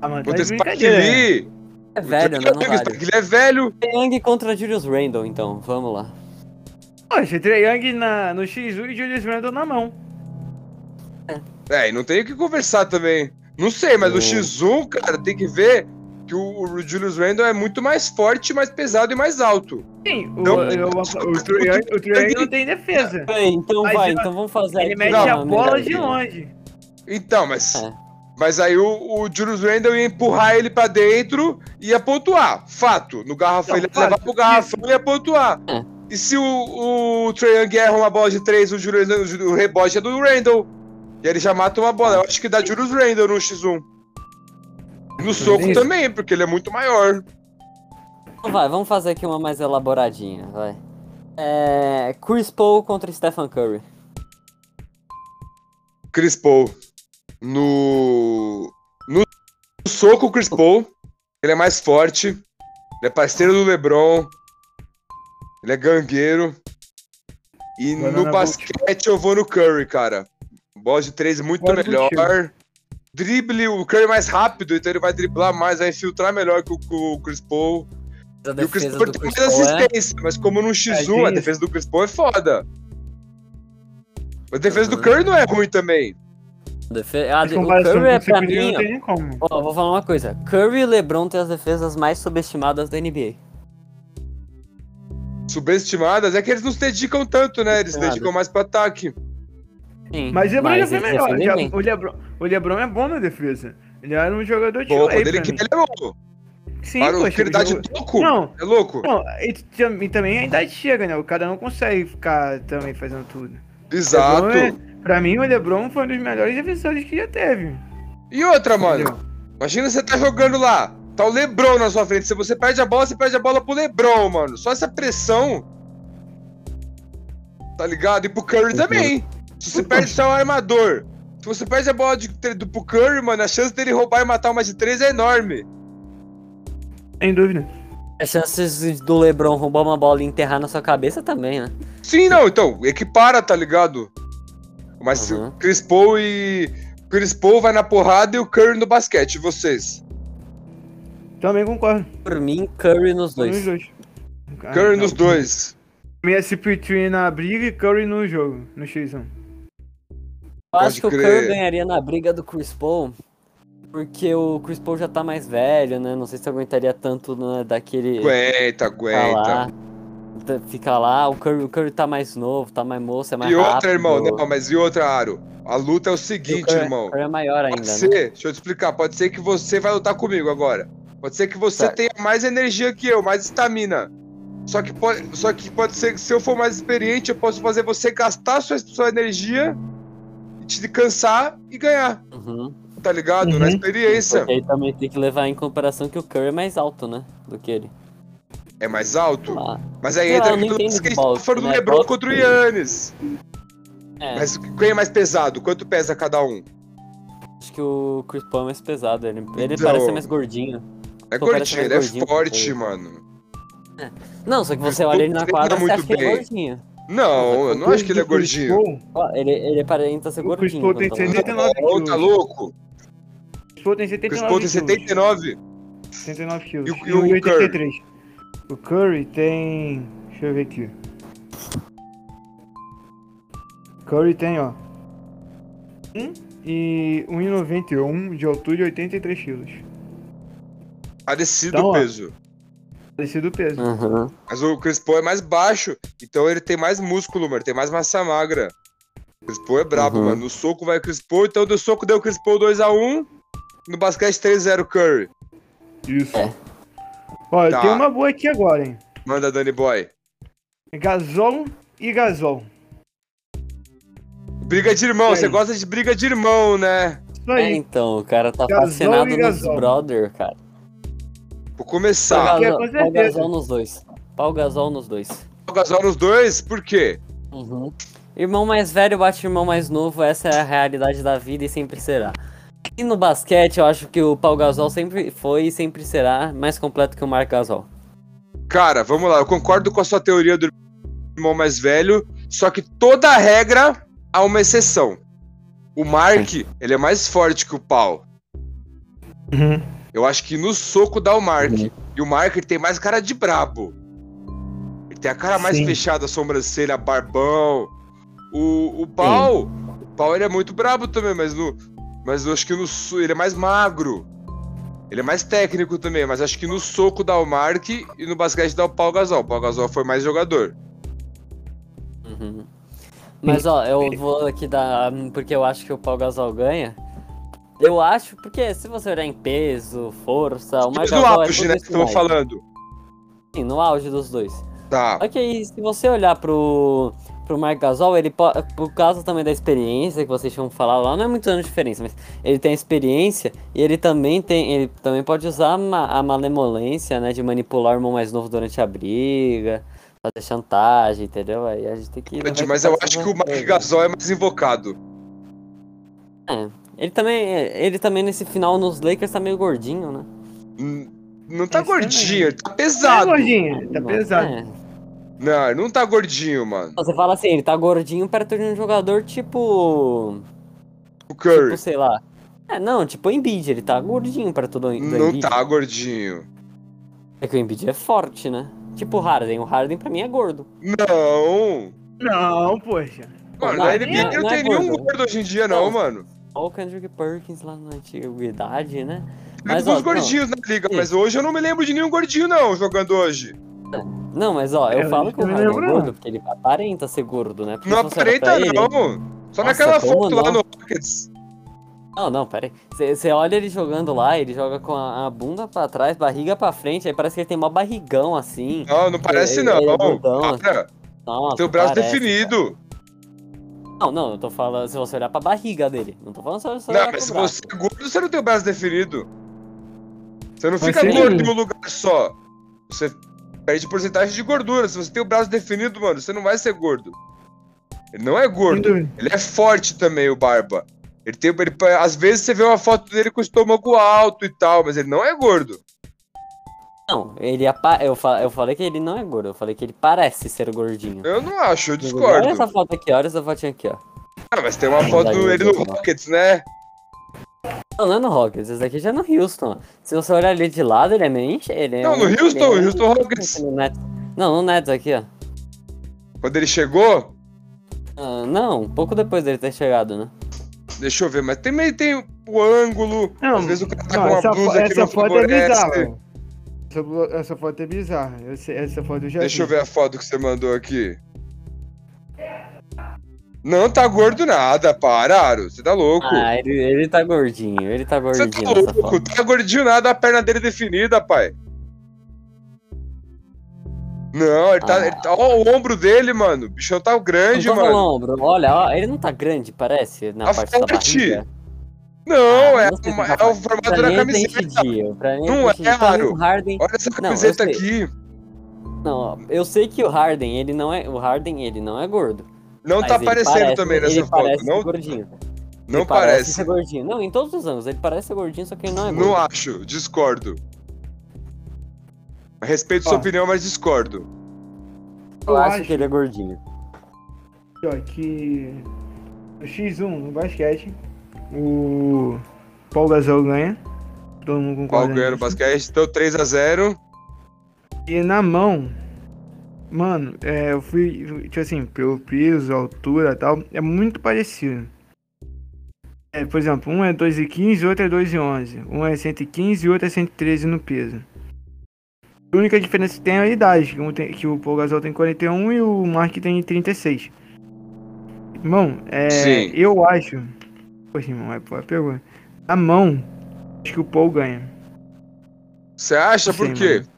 Ah, mano, tá Contra de Spike brincadeira. Lee. É velho, né? Não O vale. Spike Lee é velho. Trey Young contra Julius Randle, então. Vamos lá. Poxa, Trey Young na, no X1 e Julius Randle na mão. É, e não tem o que conversar também. Não sei, mas Hum. X1, cara, tem que ver que o, o Julius Randle é muito mais forte, mais pesado e mais alto. Sim, o, Não, o, o, o o Young não tem defesa. Bem, então Mas vai, ele- então vamos fazer Ele mete a bola de longe. Então, mas. É. Mas aí o, o Julius Randle ia empurrar ele pra dentro e ia pontuar. Fato. No garrafão, ele ia fato. levar pro garrafão e ia pontuar. É. E se o, o Trae Young erra uma bola de três, o, Julius, o rebote é do Randle. E ele já mata uma bola. Eu acho que dá Julius Randle no X1. No soco Isso. também, porque ele é muito maior. Então vai, vamos fazer aqui uma mais elaboradinha, vai. É, Chris Paul contra Stephen Curry. Chris Paul. No. No soco, o Chris Paul. Ele é mais forte. Ele é parceiro do LeBron. Ele é gangueiro. E Banana no basquete eu vou no Curry, cara. Bola de três muito Bora melhor. Drible, o Curry é mais rápido, então ele vai driblar mais, vai infiltrar melhor que o, que o Chris Paul. E o Chris Paul tem Paul é... assistência, mas como no X1, tem a defesa do Chris Paul é foda. A defesa do Uhum. Curry não é ruim também. defe- a de- O Curry é pra mim, ó, ó, vou falar uma coisa. Curry e LeBron têm as defesas mais subestimadas da NBA. Subestimadas é que eles não se dedicam tanto, né? Eles se dedicam mais pro ataque. Sim, Mas o Lebron já foi melhor. já- o, Lebron, o Lebron é bom na defesa. Ele era um jogador de Bom, lei quando ele é bom. Sim, Para poxa, que ele dá de jogo- louco. Não. É louco? Não, e, tam- e também a idade chega, né? O cara não consegue ficar também fazendo tudo. Exato. LeBron é- pra mim, o LeBron foi um dos melhores defensores que já teve. E outra, mano. Entendeu? Imagina você tá jogando lá. Tá o Lebron na sua frente. Se você perde a bola, você perde a bola pro Lebron, mano. Só essa pressão. Tá ligado? E pro Curry também. Se você perde seu armador. Se você perde a bola de, do, pro Curry, mano, a chance dele roubar e matar uma de três é enorme. Sem dúvida. As chances do LeBron roubar uma bola e enterrar na sua cabeça também, né? Sim, não, então, equipara, tá ligado? Mas se Uhum. o Chris Paul e. Chris Paul vai na porrada e o Curry no basquete, e vocês? Também concordo. Por mim, Curry nos nos dois. dois. Ah, Curry não. nos dois. Minha CP3 na briga e Curry no jogo, no X1. Eu acho que Pode o crer. Curry ganharia na briga do Chris Paul, porque o Chris Paul já tá mais velho, né? Não sei se aguentaria tanto né, daquele. Aguenta, ficar lá. aguenta. Ficar lá, o Curry, o Curry tá mais novo, tá mais moço, é mais E outra, rápido. irmão, não, mas e outra, Aro? A luta é o E o seguinte, Curry- irmão. O Curry é maior ainda, Pode né? ser, deixa eu te explicar, pode ser que você vai lutar comigo agora. Pode ser que você Certo. tenha mais energia que eu, mais estamina. Só que pode, só que pode ser que se eu for mais experiente, eu posso fazer você gastar sua, sua energia, te cansar e ganhar, Uhum. tá ligado? Uhum. Na experiência. Porque aí também tem que levar em comparação que o Curry é mais alto, né? Do que ele. É mais alto. Ah, Mas aí lá, entra eu não aquilo que a de gente tá falando do né? Lebron contra o Yannis. é, Mas quem é mais pesado? Quanto pesa cada um? acho que o Chris Paul é mais pesado. Ele, ele Então- parece ser mais gordinho. É Pô, gordinho, ele é forte, mano. Não, só que você olha ele na quadra e muito acha que ele é bem. gordinho. Não, eu não acho que ele é gordinho. Ó, ele, ele aparenta ser O Chris gordinho. Paul tem quando tá lá. 79 Não, quilos. tá louco? O Chris Paul tem O Chris 79 Paul tem quilos. 79. 79 quilos. E o- E, e o 83. O Curry tem. Deixa eu ver aqui. Curry tem, ó. 1 e 1,91 de altura e 83 quilos. Parecido Então, o ó. peso. Parecido o peso. Uhum. Mas o Chris Paul é mais baixo, então ele tem mais músculo, mano. Tem mais massa magra. O Chris Paul é brabo, Uhum. mano. No soco vai o Chris Paul, então do soco deu o Chris Paul 2x1. No basquete 3x0 Curry. Isso. É. Ó, Tá. tem uma boa aqui agora, hein? Manda, Danny Boy. Gasol e Gasol. Briga de irmão, você gosta de briga de irmão, né? Isso É, aí. então, o cara tá Gasol fascinado nos Gasol. brother, cara. Vou Pau começar. É Gasol, pau. Gasol nos dois. Pau Gasol nos dois. O Gasol nos dois, por quê? Uhum. Irmão mais velho bate irmão mais novo, essa é a realidade da vida e sempre será. E no basquete, eu acho que o Pau Gasol sempre foi e sempre será mais completo que o Marc Gasol. Cara, vamos lá, eu concordo com a sua teoria do irmão mais velho, só que toda regra há uma exceção. O Mark, ele é mais forte que o Pau. Uhum. Eu acho que no soco dá o Mark. Uhum. E o Mark ele tem mais cara de brabo. Ele tem a cara mais Sim. fechada, a sobrancelha, barbão. O, o Pau, o Pau ele é muito brabo também, mas no, mas eu acho que no ele é mais magro. Ele é mais técnico também, mas acho que no soco dá o Mark e no basquete dá o Pau Gasol. O Pau Gasol foi mais jogador. Uhum. Mas ó, eu vou aqui dar. Porque eu acho que o Pau Gasol ganha. Eu acho, porque se você olhar em peso, força, o Marc Mas no é auge, tudo né, que estamos mais. falando. Sim, no auge dos dois. Tá. Aí, se você olhar pro, pro Mark Gasol, ele po- por causa também da experiência que vocês tinham falado lá, não é muito anos de diferença, mas ele tem experiência e ele também tem, ele também pode usar a, ma- a malemolência, né, de manipular o irmão mais novo durante a briga, fazer chantagem, entendeu? Aí a gente tem que Mas eu acho que o Mark. Gasol é mais invocado. É, ele também, ele também nesse final nos Lakers tá meio gordinho, né? Hum, Não tá Esse também. gordinho, ele tá Tá pesado. gordinho, tá Não, pesado. é. Não, ele não tá gordinho, mano. Você fala assim, ele tá gordinho perto de um jogador tipo. O Curry Tipo, sei lá. É, não, tipo o Embiid, ele tá gordinho perto do, do não Embiid. tá gordinho. É que o Embiid é forte, né? Tipo o Harden, o Harden pra mim é gordo. Não. Não, poxa. Mano, Não, na não NBA é- não não é tem nenhum gordo. gordo hoje em dia, não, Não. mano. Olha o Kendrick Perkins lá na antiguidade, né? Mas, alguns ó, não. gordinhos na liga, Sim. mas hoje eu não me lembro de nenhum gordinho, não, jogando hoje. Não, mas ó, eu Eu falo que o Harden é não. gordo porque ele aparenta ser gordo, né? Porque Não aparenta, ele- não. Só Nossa, naquela foto lá não? no Rockets. Não, não, pera aí. Você olha ele jogando lá, ele joga com a, a bunda pra trás, barriga pra frente, aí parece que ele tem mó barrigão assim. Não, não parece, Ele- não. ele é gordão, Para. Nossa, Tem o braço parece, definido. Não, não, eu tô falando se você olhar pra barriga dele. Não tô falando só se você Não, olhar mas pro se braço. você é gordo, você não tem o braço definido. Você não Mas fica sim. gordo em um lugar só. Você perde porcentagem de gordura. Se você tem o braço definido, mano, você não vai ser gordo. Ele não é gordo. Ele é forte também, o Barba. Ele tem. Ele, às vezes você vê uma foto dele com o estômago alto e tal, mas ele não é gordo. Não, ele apa... eu, fa... eu falei que ele não é gordo, eu falei que ele parece ser gordinho. Eu não acho, eu Olha discordo. essa foto aqui, olha essa fotinha aqui, ó. Ah, mas tem uma foto dele no Rockets, né? Não, não é no Rockets, esse daqui já é no Houston. Se você olhar ali de lado, ele é meio enche... ele é Não, no um- Houston, ele é Houston Rockets. No Nets. Não, no Nets aqui, ó. Quando ele chegou, Ah, não, um pouco depois dele ter chegado, né? deixa eu ver, mas também tem o ângulo. Não, às vezes o cara tá não, com uma essa, fo- blusa que essa não foto é favorece. Essa, essa foto é bizarra. Eu sei- essa foto eu já Deixa eu vi. ver a foto que você mandou aqui. Não tá gordo nada, para, Aro. Você tá louco. Ah, ele, ele tá gordinho, ele tá Você gordinho tá nessa louco, foto. tá gordinho nada, a perna dele definida, pai. Não, ele tá. Ah. Ele tá ó, o ombro dele, mano. O bichão tá grande, não mano. ombro. Olha, ó, ele não tá grande, parece, na Tá parte da forte. barriga. Não, Ah, é, não uma- é o formato Pra da tem camiseta. enchidio, Pra mim, Não é, enchidio. Pra mim, Aro. o Harden... Olha essa Não, eu camiseta sei. aqui. Não, eu sei que o Harden, ele não é... O Harden, ele não é gordo. Não tá aparecendo parece- também nessa ele foto. parece Não, gordinho. não Ele parece. ser gordinho. Não, em todos os anos. Ele parece ser gordinho, só que ele não é gordo. Não acho, discordo. Respeito sua Ó. opinião, mas discordo. Eu Eu acho, acho- que ele é gordinho. Que no X1 no basquete, o Paul Gasol ganha. Todo mundo concorda. ganhando o nisso. basquete? Então 3x0. E na mão, mano, é, eu fui, tipo assim, pelo peso, altura e tal, é muito parecido. É, por exemplo, um é 2,15 e outro é 2,11. Um é 115 e outro é 113 no peso. A única diferença que tem é a idade, que, um tem- que o Paul Gasol tem 41 e o Mark tem 36. Irmão, é, eu acho... Poxa, irmão, é boa pergunta. Na mão, acho que o Paul ganha. Você acha Não por sei, quê? mano.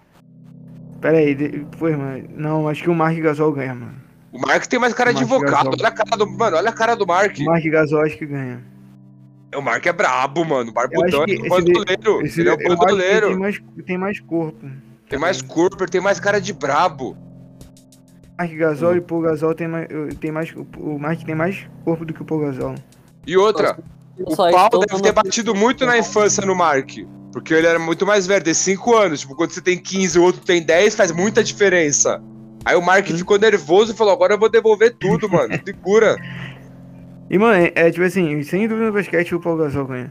Pera aí, de- pô, mano. Não, acho que o Mark Gasol ganha, mano. O Mark tem mais cara de invocado. Gasol. Olha a cara do. Mano, olha a cara do Mark. O Mark Gasol acho que ganha. O Mark é brabo, mano. Barbudão que é bandoleiro. Esse, Ele é ele bandoleiro. tem mais, tem mais corpo. Tem mais corpo, ele tem mais cara de brabo. Mark Gasol e o Paul Gasol tem mais, tem mais. O Mark tem mais corpo do que o Paul Gasol. E outra, o Só pau deve ter batido muito na infância no Mark. Porque ele era muito mais velho, tem 5 anos. Tipo, quando você tem 15 e o outro tem 10, faz muita diferença. Aí o Mark Hum. ficou nervoso e falou: agora eu vou devolver tudo, mano. Segura. E, mano, é, é tipo assim, sem dúvida no basquete o Paul Gasol ganha.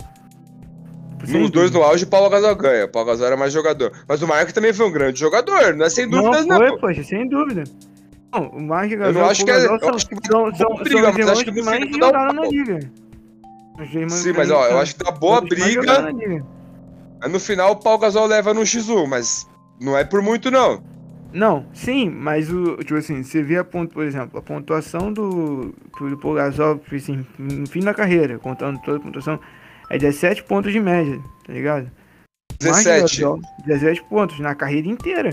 Sem Nos dois no auge, o Paulo Gasol ganha. O Paulo Gasol era mais jogador. Mas o Mark também foi um grande jogador, não é sem dúvidas, não. não. Foi, poxa, sem dúvida. Não, o Mark Gasol Eu e acho que é- são, acho que são, são, briga, os mas acho que no mais jogaram na pau. liga. Sim, mas ó, eu acho que dá boa briga. no final o Paulo Gasol leva no X1, mas não é por muito, não. Não, sim, mas o. Tipo assim, você vê a ponto, por exemplo, a pontuação do, do Paul Gasol, tipo assim, no fim da carreira, contando toda a pontuação, é 17 pontos de média, tá ligado? Mark 17. Gasol, 17 pontos na carreira inteira.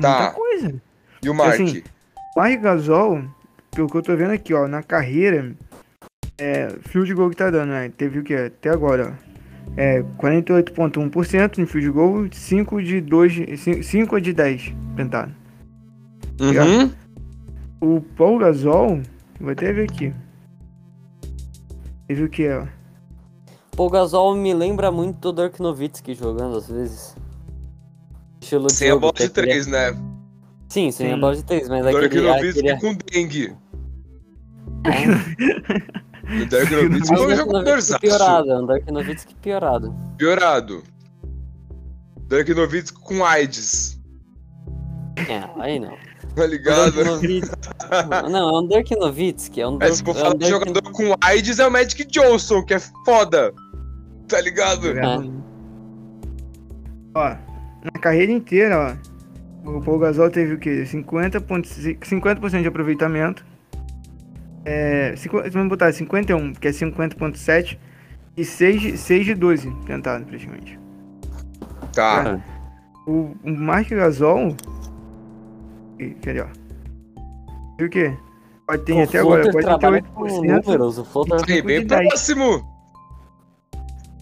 Tá. Muita coisa. E o Mark? assim, Mark Gasol, pelo que eu tô vendo aqui, ó, na carreira, é, field goal que tá dando, né? Teve o que? Até agora, ó. É 48,1% em field goal, 5 de 2, 5 de 10 tentado. Uhum. O Paul Gasol, vou até ver aqui. Teve o que, ó? Paul Gasol me lembra muito do Dirk Nowitzki jogando às vezes. Estilo de Sem a jogo, bola que é de aquele- três, né? Sim, sem a Sim. bola de três, mas Dirk aquele, Nowitzki aquele... com dengue. É, O Dirk Nowitzki foi um o Dirk jogador Nowitzki piorado, é um Dirk Nowitzki piorado. piorado. Dirk Nowitzki com AIDS. É, aí não. Tá ligado? Não, é um Dirk Nowitzki, é um Mas for é um falar de Dirk- jogador com AIDS, é o Magic Johnson, que é foda. Tá ligado? É. Ó, na carreira inteira, ó, o Paul Gasol teve o quê? 50%, 50 de aproveitamento. É, cinqu- vamos botar 51, que é 50.7 e 6, de- 6 de 12 tentado praticamente. Tá. O, o Mark Gasol, e- cadê, ó? Viu o quê? Tem O até agora Floater trabalha com 48%, números, o Floater... Aí, bem próximo. bem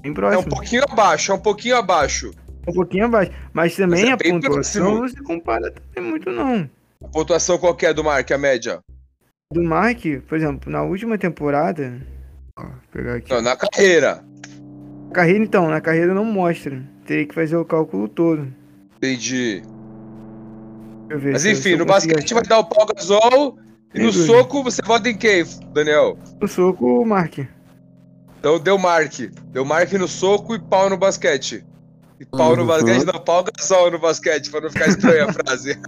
É um próximo, pouquinho abaixo, é um pouquinho abaixo. Um pouquinho abaixo. Mas também é a pontuação próximo. não se compara também muito não. A pontuação qualquer do Mark, a média? do Mark, por exemplo, na última temporada. Ó, pegar aqui. Não, na carreira. Carreira, então, na carreira não mostra. Teria que fazer o cálculo todo. Entendi. Ver Mas enfim, no basquete achar. vai dar o pau gasol. E Sem no dúvida. soco você vota em quem, Daniel? No soco, o Mark. Então deu Mark. Deu Mark no soco e pau no basquete. E pau no Uhum. basquete, não, pau gasol no basquete, pra não ficar estranha a frase.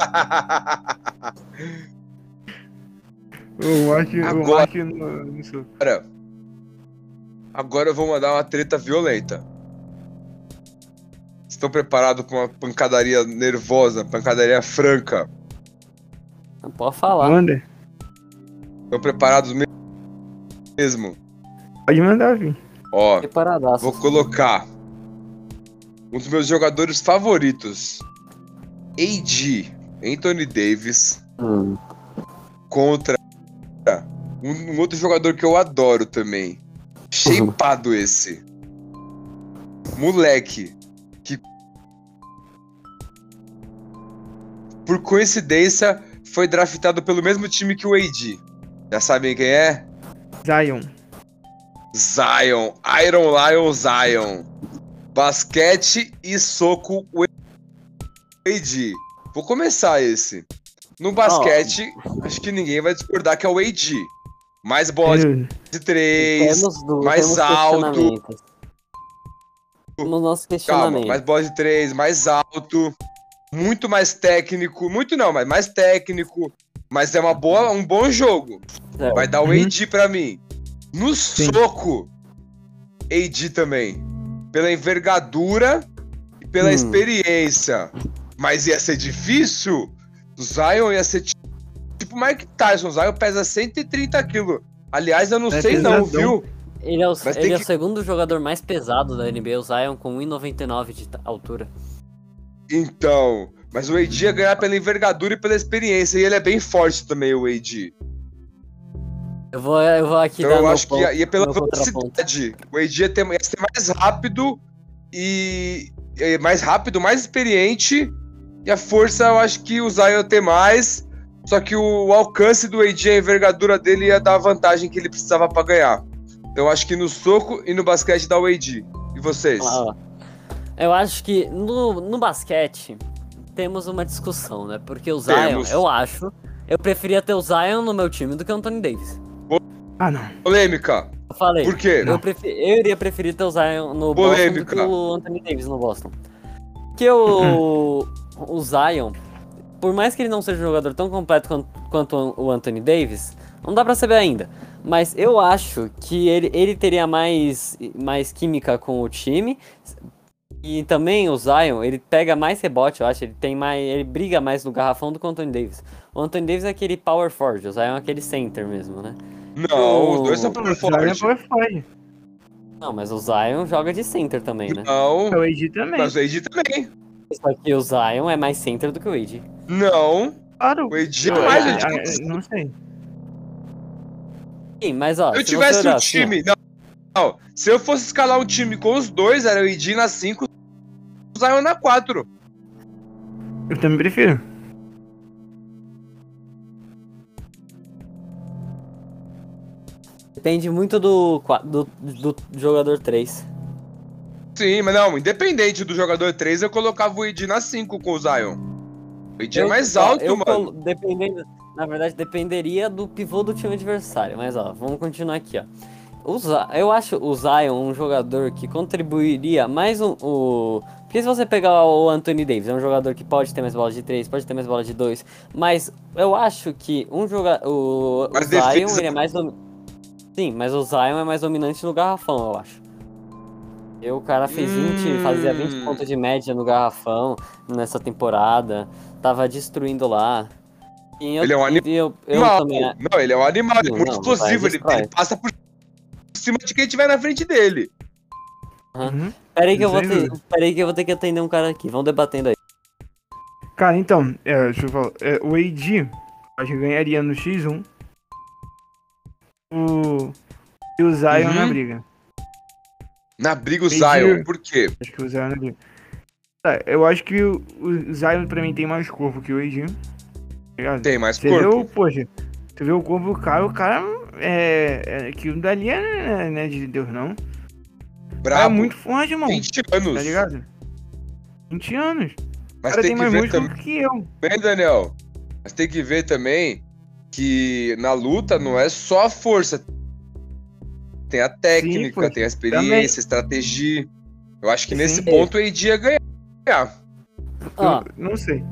O Mark, o Agora- Mark no, no. Agora, agora eu vou mandar uma treta violenta. Estão preparados pra uma pancadaria nervosa, pancadaria franca? Não pode falar. Manda. Estão preparados me- mesmo? Pode mandar, vir. Ó, vou colocar um dos meus jogadores favoritos, AD, Anthony Davis, Hum. contra um, um outro jogador que eu adoro também. Shapeado esse. Moleque. Que. Por coincidência, foi draftado pelo mesmo time que o AD. Já sabem quem é? Zion. Zion. Iron Lion Zion. Basquete e soco o AD. Vou começar esse. No basquete, acho que ninguém vai discordar que é o AD. Mais bola de três. Temos do, mais temos alto. questionamentos. Temos nossos Calma, mais bola de três, mais alto. Muito mais técnico. Muito não, mas mais técnico. Mas é uma boa, um bom jogo. Certo. Vai dar o Uhum. AD pra mim. No Sim. soco, AD também. Pela envergadura e pela Hum. experiência. Mas ia ser difícil. O Zion ia ser ti- tipo Mike Tyson. O Zion pesa 130 quilos. Aliás, eu não É sei não, pesadão. viu? Ele é, o, ele é o que- segundo jogador mais pesado da NBA, o Zion, com 1,99 de altura. Então, mas o AD ia ganhar pela envergadura e pela experiência. E ele é bem forte também, o AD. Eu vou, eu vou aqui Então dar eu acho que ponto, ia, ia pela meu contraponto. velocidade. O AD ia, ter, ia ser mais rápido e, mais rápido, mais experiente. E a força eu acho que o Zion ia ter mais. Só que o, alcance do AD, a envergadura dele ia dar a vantagem que ele precisava pra ganhar. Então eu acho que no soco e no basquete dá o AD. E vocês? Ah. Eu acho que no, no basquete temos uma discussão, né? Porque o Zion, Temos. eu acho, eu preferia ter o Zion no meu time do que o Anthony Davis. Ah, não. Polêmica. Eu falei. Por quê? Eu, prefe- eu iria preferir ter o Zion no Boston do Polêmica. que o Anthony Davis no Boston. Porque o, o Zion, por mais que ele não seja um jogador tão completo quanto, quanto o Anthony Davis, não dá pra saber ainda. Mas eu acho que ele, ele teria mais, mais química com o time. E também o Zion, ele pega mais rebote, eu acho. Ele tem mais. Ele briga mais no garrafão do que o Anthony Davis. O Anthony Davis é aquele power forward, o Zion é aquele center mesmo, né? Não, os dois são power O Zion é forte. power forward. Não, mas o Zion joga de center também, né? Não, É o AD também. mas o AD também. Só que o Zion é mais center do que o AD. Não, Claro. o AD é mais AD. ah, Não sei. Sim, mas ó, Se eu se tivesse você um olhar assim, time. não, não, se eu fosse escalar um time com os dois, era o Ed na 5, o Zion na 4. Eu também prefiro. Depende muito do, do, do jogador 3. Sim, mas não, independente do jogador 3, eu colocava o Ed na 5 com o Zion. O Ed é mais alto, mano. dependendo, na verdade, dependeria do pivô do time adversário. Mas ó, vamos continuar aqui, ó. O eu acho o Zion um jogador que contribuiria mais um, o. Porque se você pegar o Anthony Davis, é um jogador que pode ter mais bola de 3, pode ter mais bola de 2, mas eu acho que um jogador. O, o Zion, defesa- ele é mais. Dom... Sim, mas o Zion é mais dominante no garrafão, eu acho. E o cara fez 20, Hum. fazia 20 pontos de média no garrafão nessa temporada. Tava destruindo lá. E eu, Ele é um e eu, eu Animal. também. Não, ele é um animal, ele é Não, muito não, explosivo, ele, ele passa por cima de quem tiver na frente dele. Uhum. Peraí que, eu vou ter, peraí que eu vou ter que atender um cara aqui. Vamos debatendo aí. Cara, então, é, deixa eu falar. É, o AD, acho que ganharia no X1. O. E o Zion Uhum. na briga. Na briga o Entendi. Zion, por quê? Acho que o Zion na briga. Tá, eu acho que o, o Zion pra mim tem mais corpo que o AD. Tá? Tem mais Você vê o, corpo. poxa, você vê o corpo do cara, o cara é. é aquilo dali é, não é de Deus, não. O cara é muito forte, irmão. 20 anos. Tá ligado? 20 anos. O Mas cara tem tem que mais ver músculo também, que eu. Daniel. Mas tem que ver também que na luta não é só a força. Tem a técnica, poxa, tem a experiência, a estratégia. Eu acho que Sim. nesse ponto o AD ia ganhar. Ó, Eu não sei.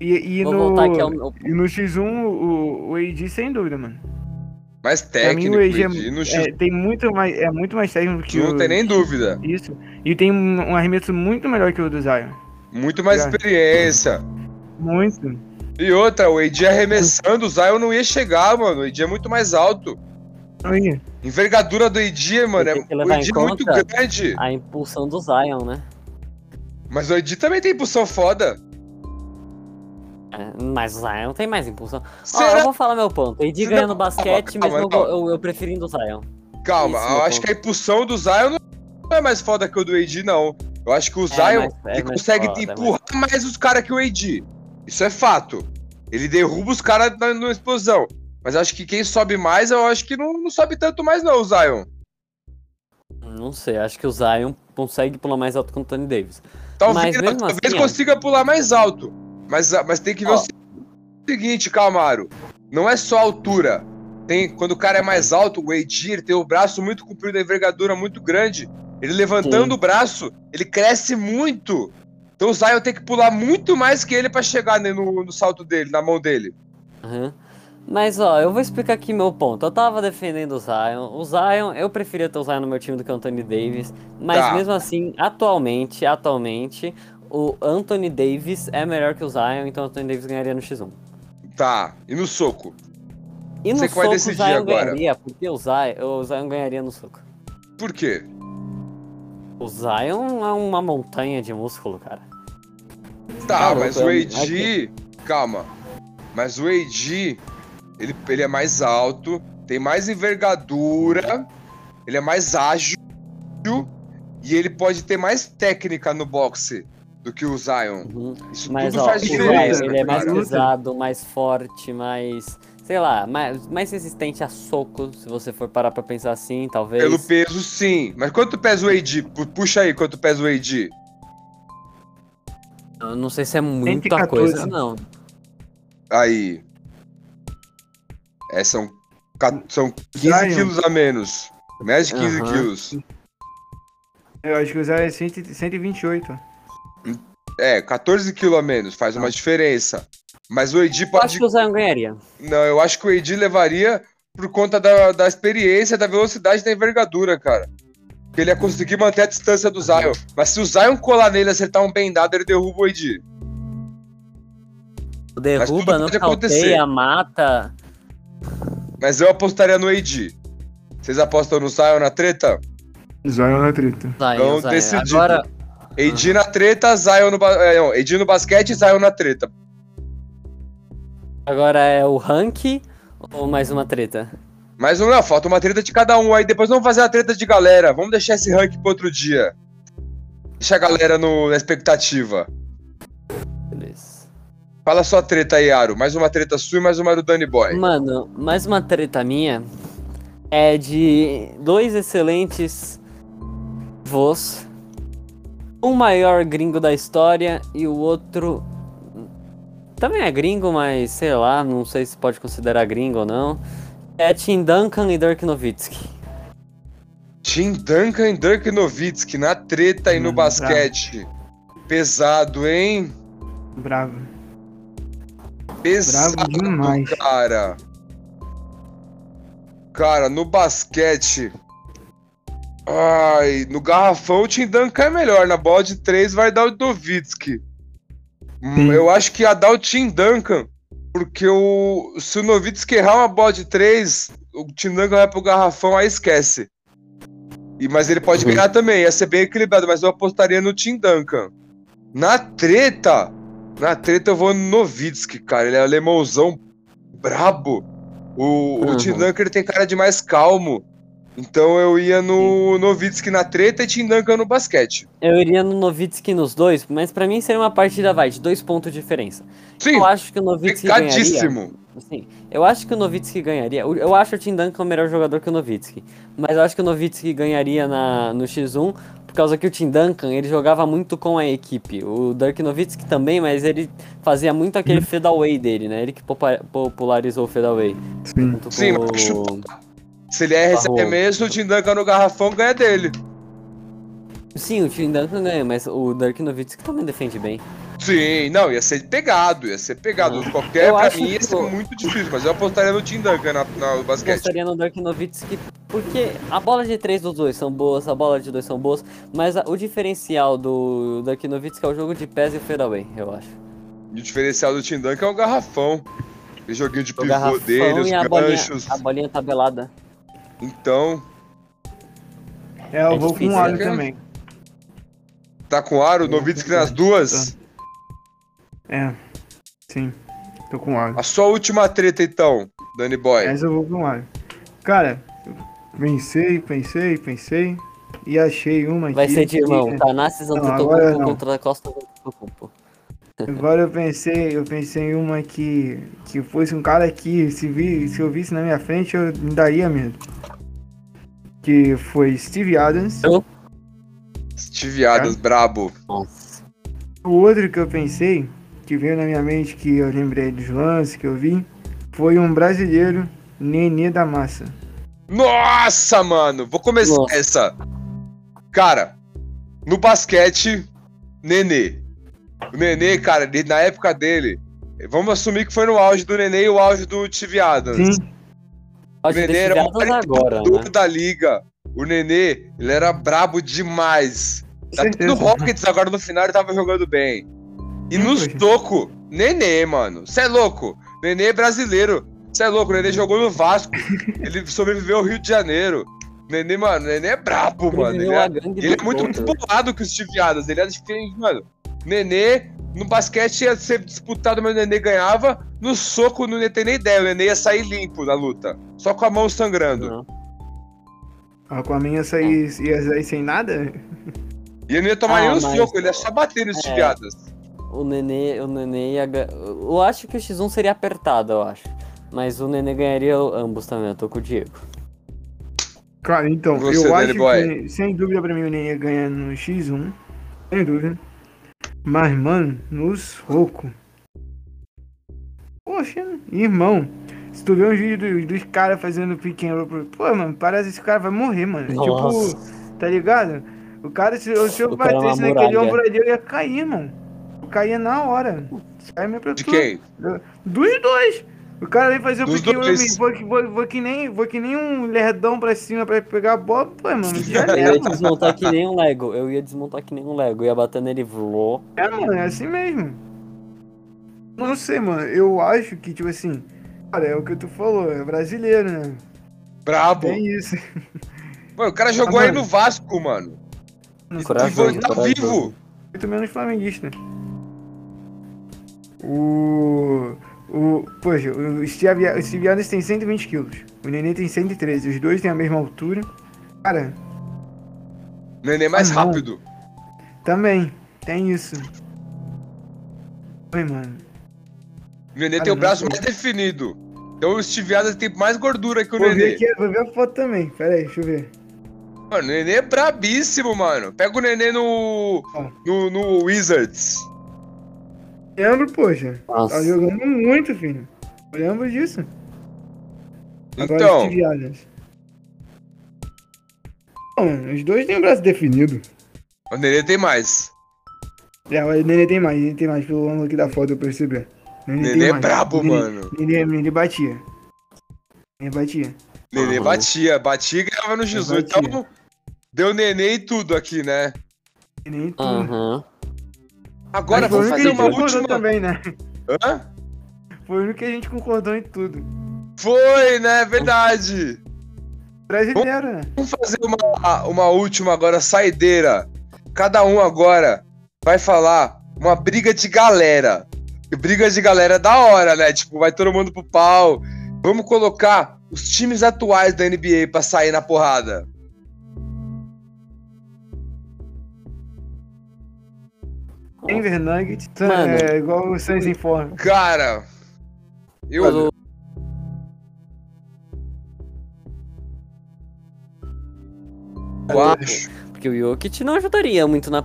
E, e no, ao meu. e no X1, o, o AD sem dúvida, mano. Mais Pra mim técnico, o AD AD. No é, X é, tem muito mais, é muito mais técnico que não o... tem nem dúvida. Isso. E tem um, um arremesso muito melhor que o do Zion. Muito mais Já. experiência. Muito. E outra, o AD arremessando, o Zion não ia chegar, mano. O AD é muito mais alto. Aí, Envergadura do AD, mano, é, o AD é muito grande. A impulsão do Zion, né? Mas o AD também tem impulsão foda. É, mas o Zion tem mais impulsão. Ó, Será? eu vou falar meu ponto. AD Não, ganha no calma, basquete, calma, mesmo não. eu, eu, preferindo o Zion. Calma, Isso, eu acho ponto. que a impulsão do Zion não é mais foda que o do AD, não. Eu acho que o Zion mais- é mais consegue foda, é empurrar mais os caras que o AD. Isso é fato. Ele derruba os caras na, na explosão. Mas acho que quem sobe mais, eu acho que não, não sobe tanto mais, não, o Zion. Não sei, acho que o Zion consegue pular mais alto que o Tony Davis. Talvez, Mas mesmo talvez assim, consiga pular mais alto. Mas, mas tem que ver Ó. o seguinte, Camaro. Não é só a altura. Tem, quando o cara é mais alto, o AD ele tem o braço muito comprido, a envergadura muito grande. Ele levantando Sim. o braço, ele cresce muito. Então o Zion tem que pular muito mais que ele pra chegar né, no, no salto dele, na mão dele. Aham. Mas ó, eu vou explicar aqui meu ponto. Eu tava defendendo o Zion. O Zion, eu preferia ter o Zion no meu time do que o Anthony Davis. Mas Tá. mesmo assim, atualmente, atualmente, o Anthony Davis é melhor que o Zion, então o Anthony Davis ganharia no X1. Tá. E no soco? E no Você que vai soco o decidir Zion agora. ganharia, porque o Zion, o Zion ganharia no soco. Por quê? O Zion é uma montanha de músculo, cara. Tá, Tá mas o é- AD. Calma. Mas o AD. Ele, ele é mais alto, tem mais envergadura, ele é mais ágil. E ele pode ter mais técnica no boxe do que o Zion. Uhum. Isso Mas tudo ó, faz Zion, diferença, ele é mais pesado, mais forte, mais. Sei lá, mais, mais resistente a soco, se você for parar pra pensar assim, talvez. Pelo peso, sim. Mas quanto pesa o AD? Pu- Puxa aí quanto pesa o AD. Eu não sei se é muita 114. coisa, não. Aí. É, são, são 15 Zion. quilos a menos. Mais de 15 Aham. quilos. eu acho que o Zion é 100, 128. ó. É, 14 quilos a menos, faz uma diferença. Mas o Eu pode acho que o Zion ganharia. Não, eu acho que o AD levaria por conta da, da experiência, da velocidade e da envergadura, cara. Porque ele ia conseguir manter a distância do Zion. Mas se o Zion colar nele e acertar um bem dado, ele derruba o AD. Derruba, não pode acontecer. calteia, mata. Mas eu apostaria no AD. Vocês apostam no Zion na treta? Zion na treta. Zion, Então, Zion. decidido. Agora, AD na treta, Zion no, ba- é, não, AD no basquete, Zion na treta. Agora é o rank ou mais uma treta? Mas não, falta uma treta de cada um aí. Depois vamos fazer a treta de galera. Vamos deixar esse ranking pro outro dia. Deixa a galera no, na expectativa. Beleza. Fala sua treta aí, Aro. Mais uma treta sua e mais uma do Danny Boy. Mano, mais uma treta minha é de dois excelentes voos. Um maior gringo da história e o outro também é gringo, mas sei lá, não sei se pode considerar gringo ou não. É Tim Duncan e Dirk Nowitzki. Tim Duncan e Dirk Nowitzki na treta e no Hum, basquete. Pesado, hein? Bravo. Pesado, Bravo demais. cara. Cara, no basquete. Ai, no garrafão o Tim Duncan é melhor. Na bola de três vai dar o Nowitzki. Hum, Sim. Eu acho que ia dar o Tim Duncan. Porque o, se o Nowitzki errar uma bola de três, o Tim Duncan vai pro garrafão, aí esquece. E, mas ele pode Uhum. ganhar também, ia ser bem equilibrado, mas eu apostaria no Tim Duncan. Na treta, na treta eu vou no Nowitzki, cara. Ele é alemãozão brabo. O, o Uhum. Tim Duncan ele tem cara de mais calmo. Então eu ia no Nowitzki na treta e Tim Duncan no basquete. Eu iria no Nowitzki nos dois, mas pra mim seria uma partida, vai, de dois pontos de diferença. Sim, Eu acho que o Nowitzki ganharia. Sim, eu acho que o Nowitzki ganharia. Eu- acho o Tim Duncan o melhor jogador que o Nowitzki. Mas eu acho que o Nowitzki ganharia na, no X1, por causa que o Tim Duncan, ele jogava muito com a equipe. O Dirk Nowitzki também, mas ele fazia muito aquele fadeaway dele, né? Ele que popularizou o fadeaway. Sim. Sim, o-. Se ele erra esse Barro. arremesso, o Tim Duncan no garrafão ganha dele. Sim, o Tim Duncan ganha, mas o Dirk Nowitzki também defende bem. Sim, não, ia ser pegado, ia ser pegado. Ah. Qualquer, Eu pra mim, ia ser o- muito difícil, mas eu apostaria no Tim Duncan na, na no Eu basquete. gostaria no Dirk Nowitzki, porque a bola de três dos dois são boas, a bola de dois são boas, mas a- o diferencial do Dirk Nowitzki é o jogo de pés e o fadeaway, eu acho. E o diferencial do Tim Duncan é o garrafão. Aquele joguinho de O pivô garrafão dele, os e a bolinha, ganchos. a bolinha tabelada. Então, É, eu É vou difícil, com o Aro né? também. tá com aro, Nowitzki nas duas. É. Sim. Tô com o Aro. A sua última treta, então, Danny Boy. Mas eu vou com o Aro. Cara, pensei, pensei, pensei. E achei uma Vai aqui ser de que- irmão, Tanassis agora Antetokounmpo não. contra a Costa Antetokounmpo. Agora eu pensei, eu pensei em uma que, que fosse um cara que se, vi, se eu visse na minha frente eu me daria medo. Que foi Steve Adams. Eu? Steve Adams, brabo. Nossa. O outro que eu pensei, que veio na minha mente, que eu lembrei dos lances que eu vi, foi um brasileiro, Nenê da Massa. Nossa, mano! Vou começar Nossa. essa. Cara, no basquete, Nenê. O Nenê, cara, ele- na época dele, vamos assumir que foi no auge do Nenê e o auge do Steve Adams. Sim, O Nenê era o Adams agora, jogador né? da liga. O Nenê, ele era brabo demais. Tá no Rockets agora no final ele tava jogando bem. E Hum, nos toco, Nenê, mano. Cê é louco. Nenê é brasileiro. Cê é louco, o Nenê jogou no Vasco. ele sobreviveu ao Rio de Janeiro. Nenê, mano, Nenê é brabo, mano. Ele é, à gangue ele do é muito mais bolado que o Steve Adams. Ele é diferente, mano. Nenê, no basquete ia ser disputado, mas o Nenê ganhava. No soco, o Nenê tem nem ideia. O Nenê ia sair limpo na luta. Só com a mão sangrando. Não. a Aquaman ia sair, ia sair sem nada? E ele não ia tomar Ah, nenhum mas- soco, ele ia só bater no Steve É. Adams. O Nenê, o Nenê ia Eu acho que o X1 seria apertado, eu acho. Mas o Nenê ganharia ambos também, eu tô com o Diego. Cara, então, Você, eu Danny acho Boy. que, sem dúvida pra mim, o Nenê ganha no X1. Sem dúvida. Mas, mano, no soco. Poxa, irmão. Se tu ver uns vídeos dos, dos caras fazendo pick and roll, pô, mano, parece que esse cara vai morrer, mano. Nossa. Tipo, tá ligado? O cara, se, se eu O é batesse naquele ombro ali, eu ia cair, mano. Eu caía na hora. Sai meu De quem? Dos dois. O cara vem fazer o Dos pick and roll, dois. vou, que- vou, vou, que nem, vou que nem um lerdão pra cima pra pegar a bola, pô, mano, já Eu ia desmontar que nem um Lego. Eu ia desmontar que nem um Lego. Eu ia bater nele vlô. É, mano, é assim mesmo. Não sei, mano, eu acho que, tipo assim, cara, é o que tu falou, é brasileiro, né? Brabo. Tem isso. Mano, o cara jogou Ah, aí mano. no Vasco, mano. Não Corajoso, Vivo, tá vivo. muito menos flamenguista. O. O. Poxa, o Steve, o Steve Adams tem 120 quilos. O Nenê tem 113. Os dois têm a mesma altura. Cara, Nenê mais Ah, não. rápido. também. Tem isso. Oi, mano. Nenê Cara, tem o não braço sei. mais definido. Então o Steve Adams tem mais gordura que o Vou ver, Nenê. aqui, vou ver a foto também. Pera aí, deixa eu ver. Mano, o Nenê é brabíssimo, mano. Pega o Nenê no. Ó. no, no Wizards. Lembro, poxa. Tá Nossa. jogando muito, filho. Eu lembro disso. Agora Então, Adams. Bom, os dois têm o braço definido. o Nenê tem mais. É, o Nenê tem mais, Nenê tem mais, pelo ângulo aqui da foto eu percebi. Nenê, tem Nenê é mais. brabo, Nenê- mano. Nenê, Nenê batia. Nenê batia. Nenê Uhum. batia, batia e ganhava no Jesus. Então, deu Nenê e tudo aqui, né? Nenê tudo. Aham. Agora vamos fazer uma última. também, né? Hã? Foi o único que a gente concordou em tudo. Foi, né? Verdade. Brasileiro, né? Vamos fazer uma, uma última agora, saideira. Cada um agora vai falar uma briga de galera. E briga de galera é da hora, né? Tipo, vai todo mundo pro pau. Vamos colocar os times atuais da NBA pra sair na porrada. Denver Nuggets. Mano. É igual o Suns informa. Cara, eu. O- eu acho. Porque o Jokic não ajudaria muito na.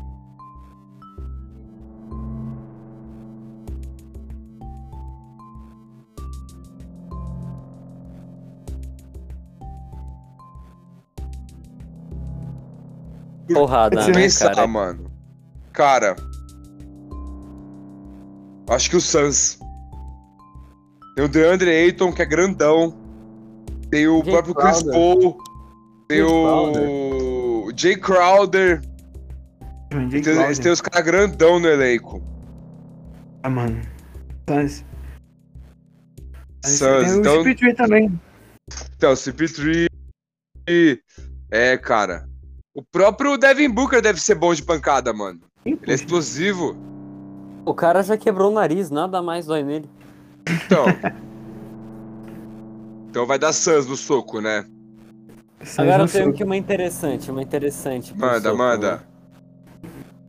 Porrada, né, cara? mano. Cara. Acho que o Suns. Tem o DeAndre Ayton, que é grandão. Tem o Jay próprio Chris Crowder. Paul. Tem Jay o Jay Crowder. Jay Tem, Crowder. eles têm os caras grandão no elenco. Ah, mano. Suns. Suns. Tem o Então, Speedway também. então CP3. É, cara. O próprio Devin Booker deve ser bom de pancada, mano. Ele é explosivo. O cara já quebrou o nariz, nada mais dói nele. Então. então vai dar Suns no soco, né? Suns Agora eu tenho soco. aqui uma interessante, uma interessante. Manda, soco, manda. né?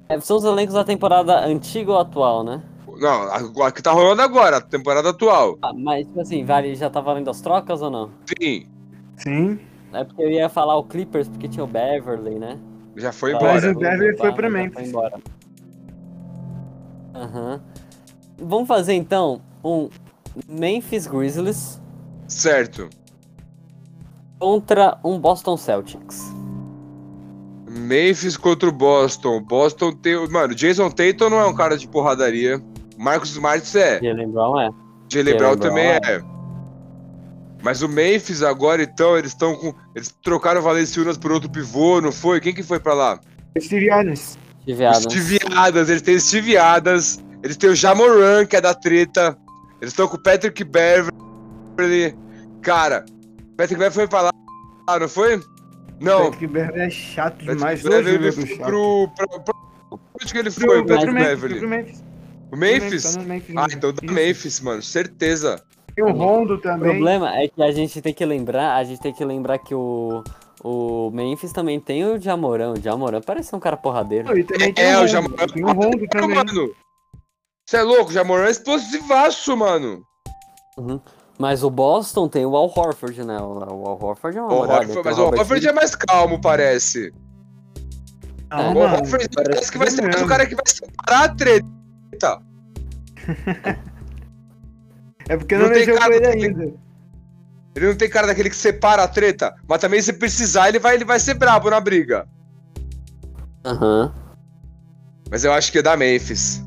É, são os elencos da temporada antiga ou atual, né? Não, a, a que tá rolando agora, a temporada atual. Ah, mas, tipo assim, vale, já tá valendo as trocas ou não? Sim, Sim. É porque eu ia falar o Clippers, porque tinha o Beverly, né? já foi Mas embora. o Beverly foi pra já Memphis. Foi embora. Aham. Vamos fazer então um Memphis Grizzlies Certo. contra um Boston Celtics. Memphis contra o Boston. Boston tem. o- Mano, Jason Tatum não é um cara de porradaria. Marcos Smart é. Jalen Brown é. Jalen Brown também é. é. Mas o Memphis agora, então, eles estão com. Eles trocaram o Valenciunas por outro pivô, não foi? Quem que foi pra lá? Steve O. Steve Adams, eles têm o Steve Adams, eles têm o Jamoran, que é da treta. Eles estão com o Patrick Beverly. Cara, Patrick Beverly foi pra lá, ah, não foi? Não, Patrick Beverly é chato demais. Patrick Hoje Beverly foi chato. pro, pro, pro... Onde que ele foi, o pro Patrick Memphis, Beverly? pro Memphis. O Memphis? Tá Memphis Ah, então da. Memphis, mano, certeza. Tem o Rondo O também. problema é que a gente tem que lembrar, a gente tem que lembrar que o, o Memphis também tem o Jamoran. O Jamoran parece um cara porradeiro. E também tem É, o o Rondo. Jamoran. Tem o Rondo também. Mano, você é louco, o Jamoran é explosivaço, mano. Mas o Boston tem o Al Horford, né? O, Al Horford é uma O morada, Horford, tem mas o o Robert Horford é mais calmo, parece. Ah, É, o mano, Horford parece que vai ser mais o cara que vai separar a treta. É porque Não não, tem com cara ele ainda. Ele não tem cara daquele que separa a treta, mas também se precisar, ele vai, ele vai ser brabo na briga. Aham. Mas eu acho que é da Memphis.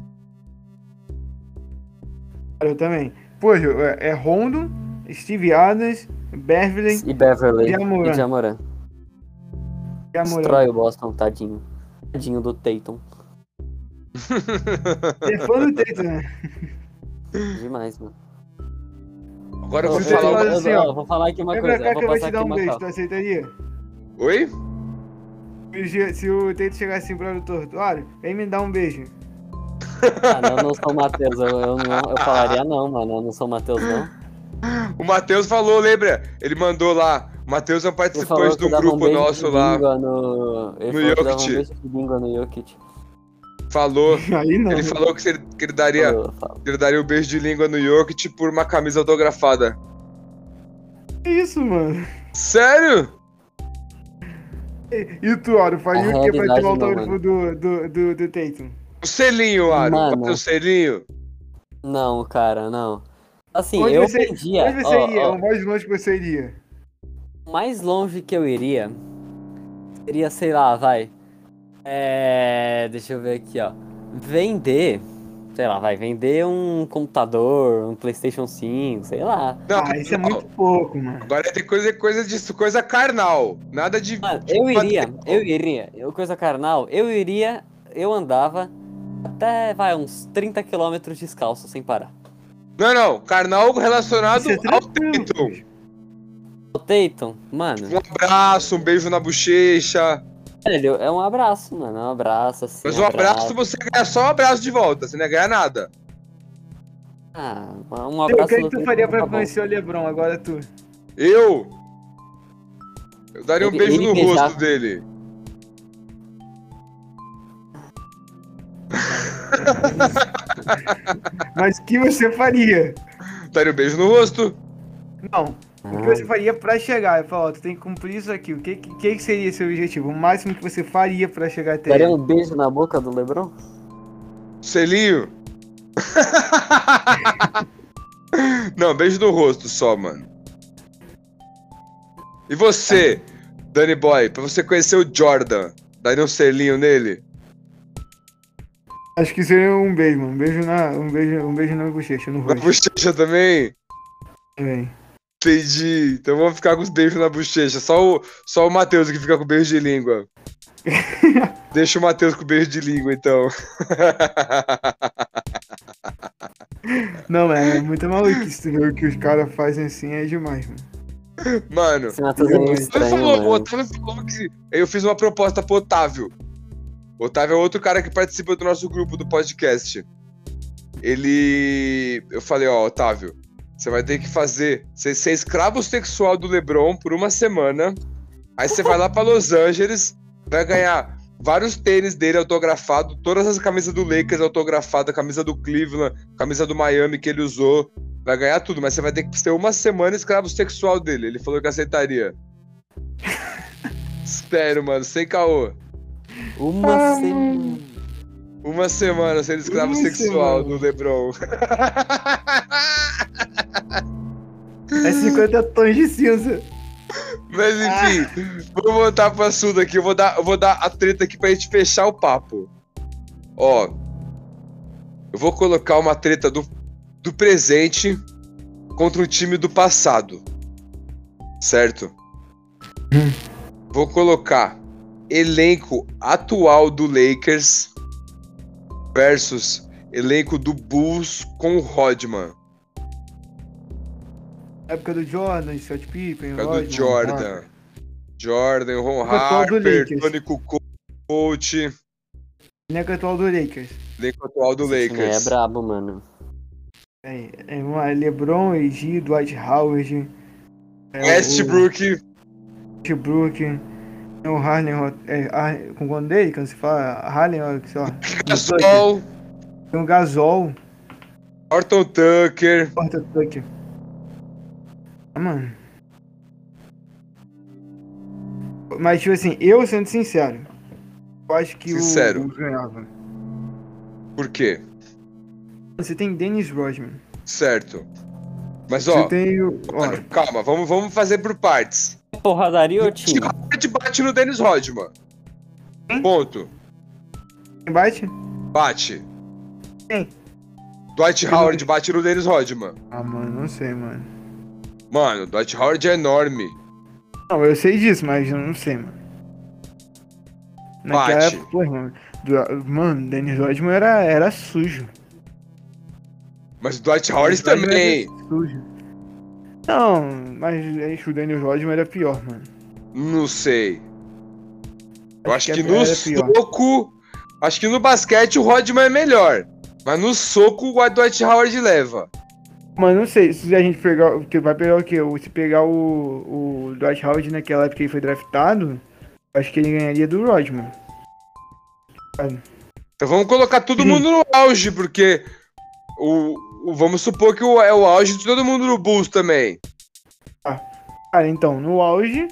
Eu também. Pô, é, é Rondo, Steve Adams, Beverly E Beverly. Jamoran. E Jamoran. e Amorão. Destrói o Boston, tadinho. Tadinho do Tatum. É fã do Tatum, né? Demais, mano. Agora eu vou falar fala uma... eu- assim, ó. vou falar aqui uma Vem coisa. pra cá Eu que eu vou te dar um beijo, cal- tu aceitaria? Oi? Se- o Tatum chegasse assim pra do Tortuário, vem me dar um beijo. Ah, não, eu não sou o Matheus. Eu, eu, não, eu falaria não, mano. Eu não sou o Matheus, não. O Matheus falou, lembra? Ele mandou lá. O Matheus é um participante de que um grupo beijo nosso de lá. No... Ele No falou que dava um Jokic. beijo de língua no Jokic. Falou. Aí não. Ele falou que ele, que ele daria, Falou, falou. ele daria um beijo de língua no Jokic por uma camisa autografada. Que isso, mano? Sério? E tu, Aro, faria o que pra ter o não, autógrafo do, do, do, do Tatum? O selinho, Aro. Mano. Fazer o selinho. Não, cara, não. Assim, Onde eu você- vendia. Onde você ó, iria? ó, O mais longe que você iria? o mais longe que eu iria seria, sei lá, vai. É. Deixa eu ver aqui, ó. Vender. Sei lá, vai vender um computador, um PlayStation 5, sei lá. Não, ah, isso é muito pouco, mano. Agora tem coisa, coisa de coisa carnal. Nada de. Mano, de eu iria, material. eu iria. Eu, coisa carnal, eu iria, eu andava até, vai, uns 30 quilômetros descalço, sem parar. Não, não. Carnal relacionado é ao. Tatum. O Tatum, mano, Um abraço, um beijo na bochecha. Velho, é um abraço, mano, é um abraço, assim. Mas um abraço você ganha só um abraço de volta. Você não ia ganhar nada. Ah, um O abraço que, é que tu faria tá pra bom. conhecer o Lebron? Agora tu. Eu. Eu daria um Ele- beijo ele no beijava. rosto dele. Mas o que você faria? Daria um beijo no rosto. Não. O que você faria pra chegar? Eu falo, ó, tu tem que cumprir isso aqui. O que, que, que seria seu objetivo? O máximo que você faria pra chegar até Daria ele? um beijo na boca do Lebron? Selinho. Não, beijo no rosto só, mano. E você, Danny Boy, pra você conhecer o Jordan, daria um selinho nele? Acho que seria um beijo, mano. Um beijo na, um beijo, um beijo na bochecha, no Na rosto. bochecha também? também. Entendi. Então vamos ficar com os beijos na bochecha. Só o, só o Matheus que fica com beijo de língua. Deixa o Matheus com beijo de língua, então. Não, é muita maluquice. ver O que os caras fazem assim é demais, mano. Mano, Esse Matheus é o estranho, falou. Otávio falou que. Eu fiz uma proposta pro Otávio. O Otávio é outro cara que participa do nosso grupo do podcast. Ele. Eu falei, ó, Otávio, você vai ter que fazer. Você ser escravo sexual do Lebron por uma semana. Aí você vai lá pra Los Angeles, vai ganhar vários tênis dele autografado, todas as camisas do Lakers autografadas, camisa do Cleveland, camisa do Miami que ele usou. Vai ganhar tudo, mas você vai ter que ser uma semana escravo sexual dele. Ele falou que aceitaria. Sério, mano, sem caô. Uma Ah, semana. Uma semana sendo escravo Uma sexual semana. do Lebron. É 50 tons de cinza. Mas enfim, vamos voltar pro assunto aqui. Eu vou, dar, eu vou dar a treta aqui pra gente fechar o papo. Ó, eu vou colocar uma treta do, do presente contra o time do passado. Certo? Vou colocar elenco atual do Lakers versus elenco do Bulls com o Rodman. Época do Jordan, Scott Pippen, Época Rodman, do Jordan. Harper. Jordan, Ron do Harper, Lakers. Tony Kukoc, Elenco atual do Lakers. elenco atual do Esse time É Lakers. brabo, mano. É, é uma LeBron, AG, Dwight Howard. É, Westbrook, O Westbrook. tem O Harlem, é, com o dele, quando se fala Harlem, ó, sei lá. Gasol, Tem o Gasol, Horton Tucker. Porta Tucker. Ah, mano. Mas, tipo assim, eu sendo sincero, eu acho que Sincero. o ganhava. Por quê? Você tem Dennis Rodman. Certo. Mas Você ó, tem o. Ó, mano, calma, vamos, vamos fazer por partes. Porradaria ou time? Howard bate no Dennis Rodman. Hein? Ponto. quem bate? Bate. Quem? Dwight Howard bate no Dennis Rodman. Ah, mano, não sei, mano. Mano, Dwight Howard é enorme. Não, eu sei disso, mas eu não sei, mano. Naquela Bate. época, mano. Do, mano, Dennis Rodman era, era sujo. Mas o Dwight Howard também. Sujo. Não, mas acho que o Dennis Rodman era pior, mano. Não sei. Eu acho que era- no soco. Acho que no basquete o Rodman é melhor. Mas no soco o Dwight Howard leva. Mas não sei, se a gente pegar. Vai pegar o quê? Se pegar o, o Dwight Howard naquela época que ele foi draftado, acho que ele ganharia do Rodman. Então vamos colocar todo Sim. mundo no auge, porque o, o- vamos supor que o, é o auge de todo mundo no Bulls também. Cara, então, no auge,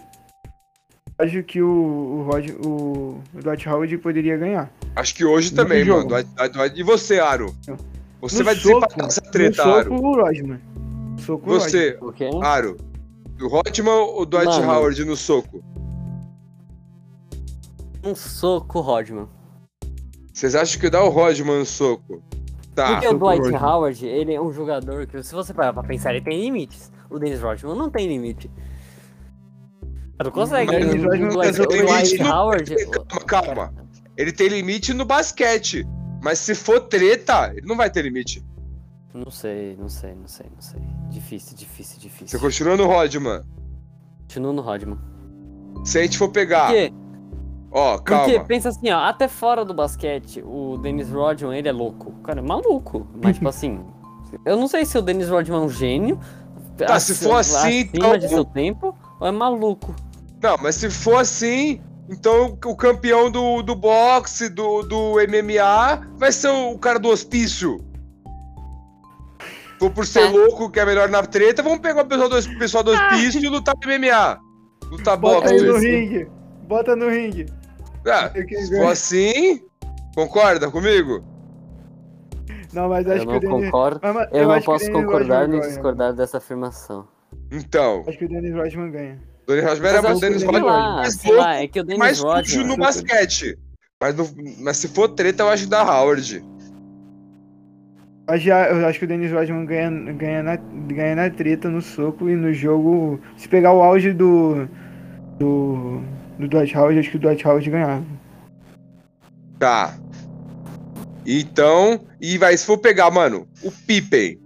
acho que o, o, Rod, o, o Dwight Howard poderia ganhar. Acho que hoje No também, jogo. mano. Dwight- Dwight- Dwight- E você, Aro? Você No vai soco, desempatar essa treta, no soco, Aro. o Rodman. Soco, o Rodman. Você, O quê? Aro. O Hotman ou Dwight Mano. Howard no soco? Um soco, Rodman. Vocês acham que dá o Rodman no soco? Tá. Porque o soco, Dwight Rodman. Howard, ele é um jogador que, se você parar pra pensar, ele tem limites. O Dennis Rodman não tem limite. Tu consegue. Mas o, o Rodman o Dwight, Dwight Howard. Calma, calma. Ele tem limite no basquete. Mas se for treta, ele não vai ter limite. Não sei, não sei, não sei, não sei. Difícil, difícil, Você difícil. continua no Rodman. Continua no Rodman. Se a gente for pegar. Por quê? Ó, Porque, calma. pensa assim, ó, até fora do basquete, o Dennis Rodman, ele é louco. Cara é maluco. Mas, tipo assim, eu não sei se o Dennis Rodman é um gênio. Tá, se for assim, acima então- de seu tempo, ou é maluco. Não, mas se for assim, então o campeão do, do boxe, do, do MMA, vai ser o cara do hospício. For por ser É. louco, que é melhor na treta, vamos pegar o pessoal do, o pessoal do hospício e lutar MMA. Lutar Bota boxe. ele no ringue. Bota no ringue. Ah, Eu se for assim, concorda comigo? Não, mas acho Eu que o não Dennis... concordo. Mas, mas Eu não acho que o posso concordar nem discordar dessa afirmação. Então, Acho que o Dennis Rodman ganha. Mas era acho que, Dennis Rodman lá, mais sei lá, é que o Dennis mais sujo Rodman... no basquete. Mas, no- mas se for treta, eu acho que dá Howard. Mas já, eu acho que o Dennis Rodman ganha, ganha, na, ganha na treta, no soco e no jogo. Se pegar o auge do. do. do Dwight Howard, acho que o Dwight Howard ganhava. Tá. Então, e vai, se for pegar, mano, o Pippen.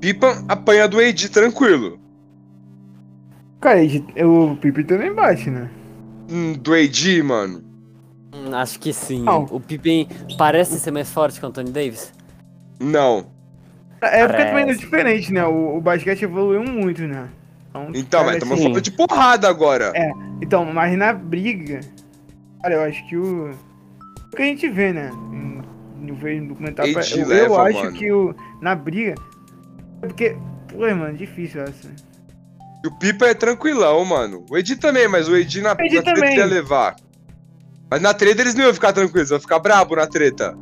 Pippen apanha do AD tranquilo. Cara, o Pippen também bate, né? Hum, do AD, mano. Hum, Acho que sim. Não. O Pippen parece ser mais forte que o Anthony Davis. Não. A época também é diferente, né? O, o basquete evoluiu muito, né? Então, mas cara, estamos assim, falando de porrada agora. É. Então, mas na briga. Cara, eu acho que o. O que a gente vê, né? Eu vejo no documentário. AD Eu, eu acho mano. que o. Na briga. É porque. Pô, mano, difícil essa. E o Pippen é tranquilão, mano. O AD também, mas o AD na, na AD treta também. ia levar. Mas na treta eles não iam ficar tranquilos, iam ficar brabo na treta.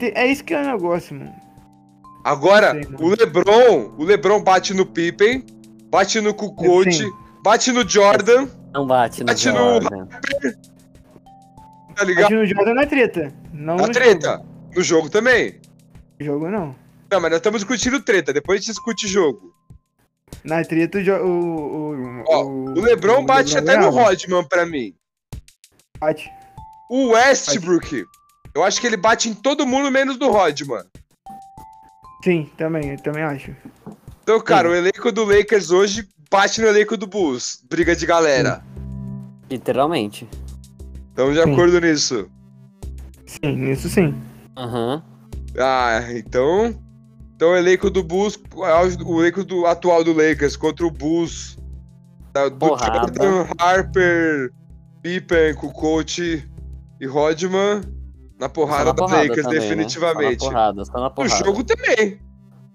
É isso que é o negócio, mano. Agora, sei, não. o LeBron, o LeBron bate no Pippen, bate no Kukoc, bate no Jordan, Não bate no Bate no- Jordan. tá ligado? Bate no jogo na treta. Não Na no treta. No jogo também. Jogo. No jogo não. Não, mas nós estamos discutindo treta, depois a gente discute jogo. Na treta o. o, o, Ó, o LeBron bate LeBron até no ganhava. Rodman pra mim. Bate. O Westbrook, eu acho que ele bate em todo mundo menos no Rodman. Sim, também, eu também acho. Então, cara, Sim. o elenco do Lakers hoje bate no elenco do Bulls. Briga de galera. Literalmente. Estamos de Sim. acordo nisso. Sim, isso sim. Aham. Ah, então. Então o elenco do Bulls, o elenco do, atual do Lakers contra o Bulls. da- do Porrada. Jordan, Harper, Pippen, Kukoc e Rodman na porrada na da porrada Lakers, também, né? definitivamente. Só na porrada, só na No jogo também.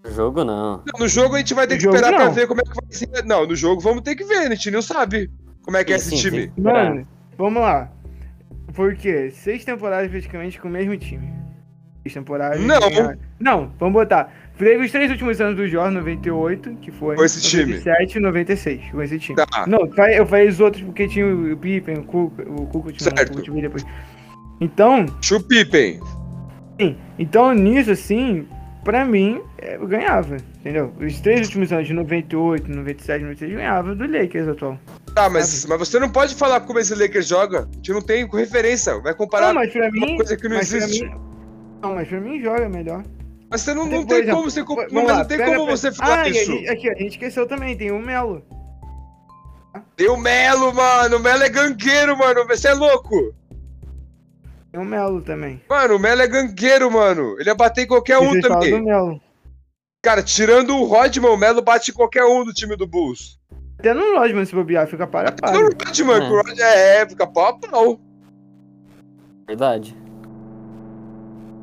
No jogo não. No jogo a gente vai ter No que esperar pra não. ver como é que vai ser. Não, no jogo vamos ter que ver, a gente não sabe como é que é Sim, esse sim, time. Mano, vamos lá. Por quê? Seis temporadas praticamente com o mesmo time. Seis temporadas. Não. Não, vamos botar. Teve os três últimos anos do Jordan, 98, que foi. Com esse time. 97 e 96, com esse time. Tá. Não, eu falei os outros porque tinha o Pippen, o Kukoc, o Kukoc, não, Certo. o depois. Então, Chu Pippen. sim. Então, nisso, assim, pra mim, é, eu ganhava, entendeu? Os três últimos anos, de 98, 97, 96, ganhava do Lakers atual. Tá, mas, mas você não pode falar como esse Lakers joga. A gente não tem referência. Vai comparar Não, mas pra uma mim... coisa que não existe. mim- Não, mas pra mim joga melhor. Mas você não, Tem, não tem exemplo, como você, mas lá, não tem como você falar ah, e isso. a gente- aqui, a gente esqueceu também, tem o Melo. Tem o Melo, mano. O Melo é gangueiro, mano. Você é louco. Tem o Melo também. Mano, o Melo é gangueiro, mano. Ele ia bater em qualquer E um falam do também. Melo. Cara, tirando o Rodman, o Melo bate qualquer um do time do Bulls. Até no Rodman se bobear, fica para a para. No Rodman, É. o Rodman é, fica pau a pau. Verdade.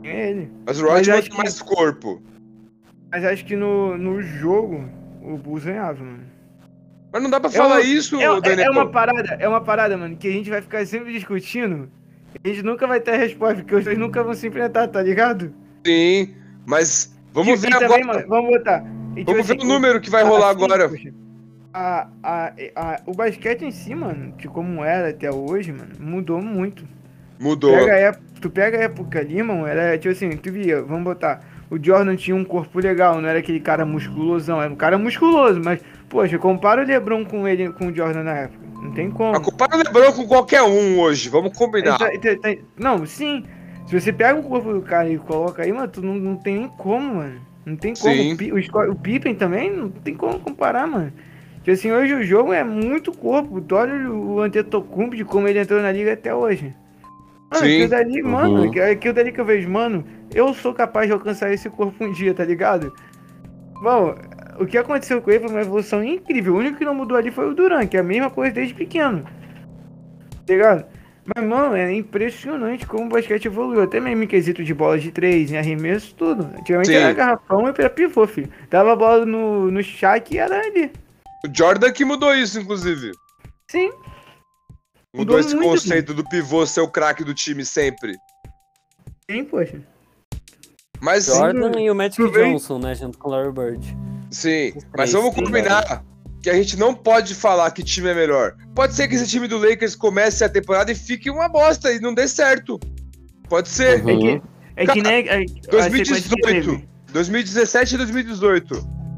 É ele. Mas o Rodman tem que- mais corpo. Mas acho que no, no jogo o Bulls ganhava, mano. Mas não dá pra É falar uma- isso, É, é- Daniel. é uma parada, é uma parada, mano, que a gente vai ficar sempre discutindo. e A gente nunca vai ter a resposta, porque os dois nunca vão se enfrentar, tá ligado? Sim, mas vamos E- ver e agora. também, mano, vamos botar. E, tipo vamos ver assim, o número que vai rolar assim, agora. poxa, a, a, a- o basquete em si, mano, de como era até hoje, mano, mudou muito. Mudou. Pega época, tu pega a época ali, mano, era tipo assim, tu via, vamos botar, o Jordan tinha um corpo legal, não era aquele cara musculosão, era um cara musculoso, mas, poxa, compara o LeBron com ele, com o Jordan na época, não tem como. A compara o Lebron com qualquer um hoje, vamos combinar. Não, sim, se você pega o corpo do cara e coloca aí, mano, tu não, não tem nem como, mano, não tem como. Sim. O, o, Pippen também, não tem como comparar, mano. Tipo assim, hoje o jogo é muito corpo, tu olha o Antetokounmpo de como ele entrou na liga até hoje. Mano, Sim. aquilo dali, mano, Uhum. aquilo- aquilo dali que eu vejo, mano, eu sou capaz de alcançar esse corpo um dia, tá ligado? Bom, o que aconteceu com ele foi uma evolução incrível. O único que não mudou ali foi o Duran, que é a mesma coisa desde pequeno. Tá ligado? Mas, mano, é impressionante como o basquete evoluiu. Até mesmo em quesito de bola de três, em arremesso, tudo. Antigamente Sim. era garrafão e era pivô, filho. Dava a bola no, no Shaq e era ali. O Jordan que mudou isso, inclusive. Sim. Mudou, Mudou esse muito, conceito do pivô ser o craque do time sempre. Sim, poxa. Mas sim, Jordan e o Magic Johnson, né? Junto com o Larry Bird. sim. Mas vamos sim, combinar que a gente não pode falar que time é melhor. Pode ser que esse time do Lakers comece a temporada e fique uma bosta e não dê certo. Pode ser. Uhum. É que, é que nem. a- a sequência que teve. 2018, 2017 e 2018.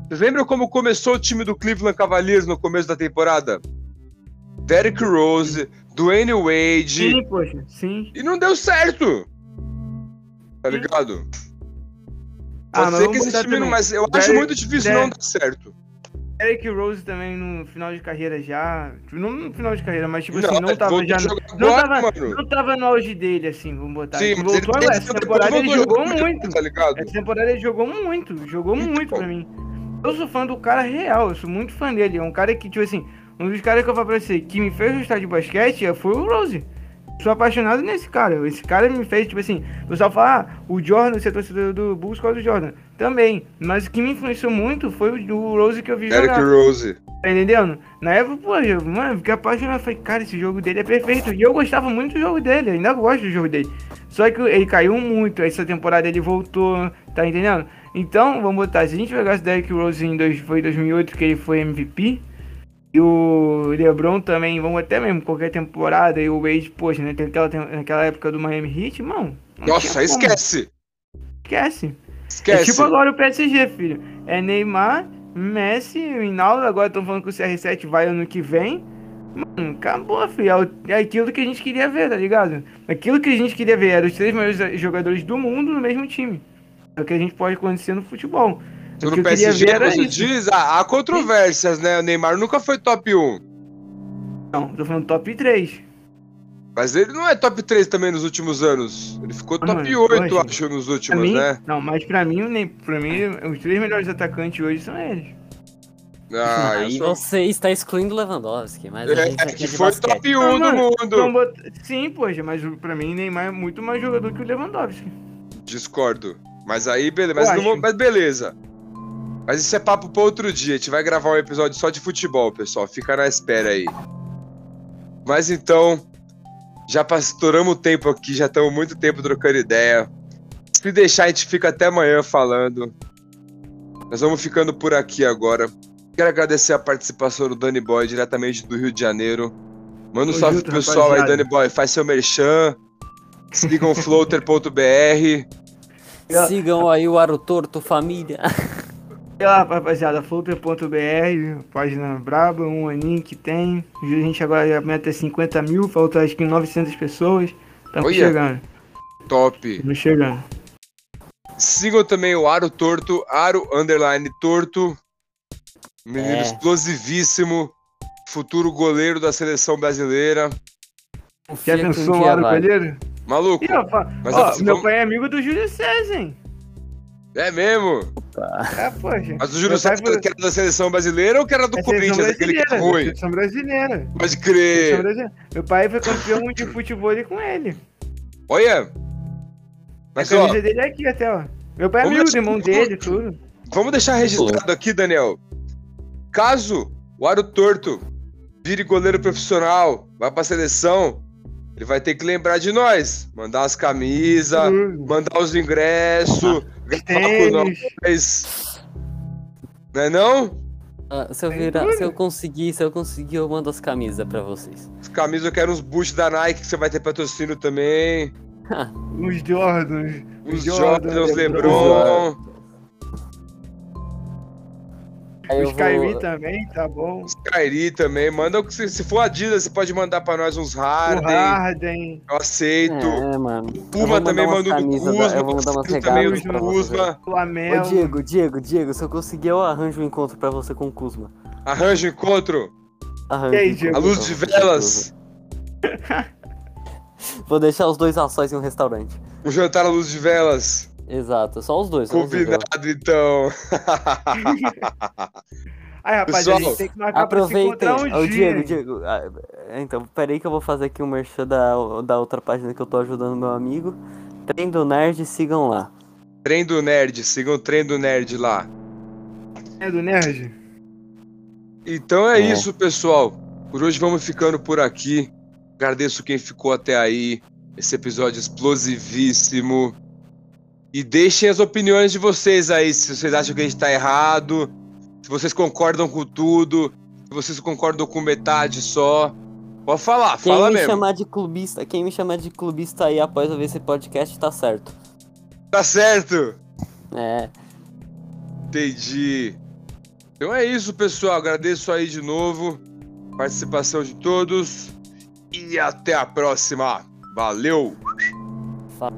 Vocês lembram como começou o time do Cleveland Cavaliers no começo da temporada? Derrick Rose, Dwayne Wade, Sim, poxa. Sim. e não deu certo. Tá ligado? Ah, Pode ser que esse time não, também. mas eu acho Derrick- muito difícil não Derrick- dar certo. Eric Rose também no final de carreira já. tipo, Não no final de carreira, mas tipo assim, Não, não tava já. Não agora, tava, não tava no auge dele, assim, vamos botar. Sim, Ele ele voltou, esse essa temporada ele jogou jogando, muito. Tá ligado? Essa temporada ele jogou muito, jogou Então. muito pra mim. Eu sou fã do cara real, eu sou muito fã dele. É um cara que, tipo assim, um dos caras que eu você, que me fez gostar de basquete foi o Rose. Sou apaixonado nesse cara. Esse cara me fez, tipo assim, o pessoal fala, ah, o Jordan, você é torcedor do Bulls por do Jordan. Também. Mas o que me influenciou muito foi o, o Rose que eu vi Derrick jogar. Rose. Tá entendendo? Na época, pô, eu, mano, fiquei apaixonado. Falei, cara, esse jogo dele é perfeito. E eu gostava muito do jogo dele, ainda gosto do jogo dele. Só que ele caiu muito. Essa temporada ele voltou, tá entendendo? Então, vamos botar, se a gente pegasse Derrick Rose em dois, foi 2008 que ele foi MVP. E o LeBron também, vamos até mesmo, qualquer temporada. E o Wade, poxa, né, naquela, naquela época do Miami Heat, mano. Nossa, esquece. Esquece. Esquece. É tipo agora o PSG, filho. É Neymar, Messi, Rinaldo. Agora estão falando que o CR7 vai ano que vem. Mano, acabou, filho. É aquilo que a gente queria ver, tá ligado? Aquilo que a gente queria ver era os três melhores jogadores do mundo no mesmo time. É o que a gente pode acontecer no futebol. Se O no que PSG você isso. diz, ah, há controvérsias, né? O Neymar nunca foi top 1. Não, tô falando top 3. Mas ele não é top 3 também nos últimos anos. Ele ficou Ah, top mano, 8, poxa. acho, nos últimos, mim, né? não, mas pra mim, pra mim, os três melhores atacantes hoje são eles. Ah, Aí sou... você está excluindo Lewandowski, mas a É, que é de foi basquete. top 1 Ah, do mano, Então, mundo. bota- Sim, poxa, mas pra mim, Neymar é muito mais jogador que o Lewandowski. Discordo. Mas aí, beleza. Mas, não acho. mas beleza. Mas isso é papo pra outro dia. A gente vai gravar um episódio só de futebol, pessoal. Fica na espera aí. Mas então, já estouramos o tempo aqui, já estamos muito tempo trocando ideia. Se deixar, a gente fica até amanhã falando. Nós vamos ficando por aqui agora. Quero agradecer a participação do Danny Boy, diretamente do Rio de Janeiro. Manda um salve pro pessoal aí, rapaziada. Danny Boy. Faz seu merchan. Sigam floater.br. Sigam aí o Aro Torto Família. Sei lá, rapaziada, fluper.br, página braba, um aninho que tem. A gente agora a meta é 50 mil, falta acho que 900 pessoas. Estamos chegando, Top. estamos chegando. Sigam também o Aro Torto, Aro Underline Torto. Menino É. explosivíssimo. Futuro goleiro da seleção brasileira. Já um pensou hora vai. goleiro? Maluco. Ih, ó, ó, meu vamos- pai é amigo do Júlio César, hein? É mesmo? É, poxa. Mas o César foi- que era da seleção brasileira ou que era do É Corinthians, aquele que é ruim? Seleção brasileira. Pode crer. brasileira. Meu pai foi campeão de futebol com ele. Olha. A Mas ó, camisa dele é aqui até, ó. Meu pai é amigo deixar- irmão dele, tudo. vamos deixar registrado aqui, Daniel. Caso o Aro Torto vire goleiro profissional, vai pra seleção, ele vai ter que lembrar de nós. Mandar as camisas, mandar os ingressos, nós. Não é não? Ah, se eu virar, se eu conseguir, se eu conseguir, eu mando as camisas pra vocês. As camisas eu quero uns boots da Nike que você vai ter patrocínio também. Os Jordans. Os Jordan, Jordans, LeBron. LeBron. Aí Os eu Kyrie vou... também, tá bom. Os Kyrie também. Manda o que se, se for Adidas, você pode mandar pra nós uns O Harden. Harden. Eu aceito. É, mano. Eu Puma também manda um da- Kuzma. Eu vou mandar umas aceito também você. Kuzma. Ô, Lamelo. Diego, Diego, Diego, se eu conseguir, eu arranjo um encontro pra você com o Kuzma. Arranja o encontro. Arranjo E aí, um Diego? A luz de o velas. Vou deixar os dois açóis em um restaurante. Um jantar à luz de velas. Exato, só os dois. só os dois. Combinado, então. Aí, rapaz, Pessoal, a gente tem que marcar pra se Aproveitem. encontrar um dia. Diego, Diego. ah, Então, peraí que eu vou fazer aqui um merchan da, da outra página que eu tô ajudando meu amigo. Trem do Nerd, sigam lá. Trem do Nerd. Sigam o Trem do Nerd lá. É do Nerd? Então é, É. isso, pessoal. Por hoje vamos ficando por aqui. Agradeço quem ficou até aí. Esse episódio explosivíssimo. E deixem as opiniões de vocês aí, se vocês acham que a gente tá errado, se vocês concordam com tudo, se vocês concordam com metade só. Pode falar, Quem fala me mesmo. chamar de clubista, quem me chamar de clubista aí após ouvir esse podcast tá certo. Tá certo? É. Entendi. Então é isso, pessoal. Agradeço aí de novo a participação de todos. E até a próxima. Valeu! Fa-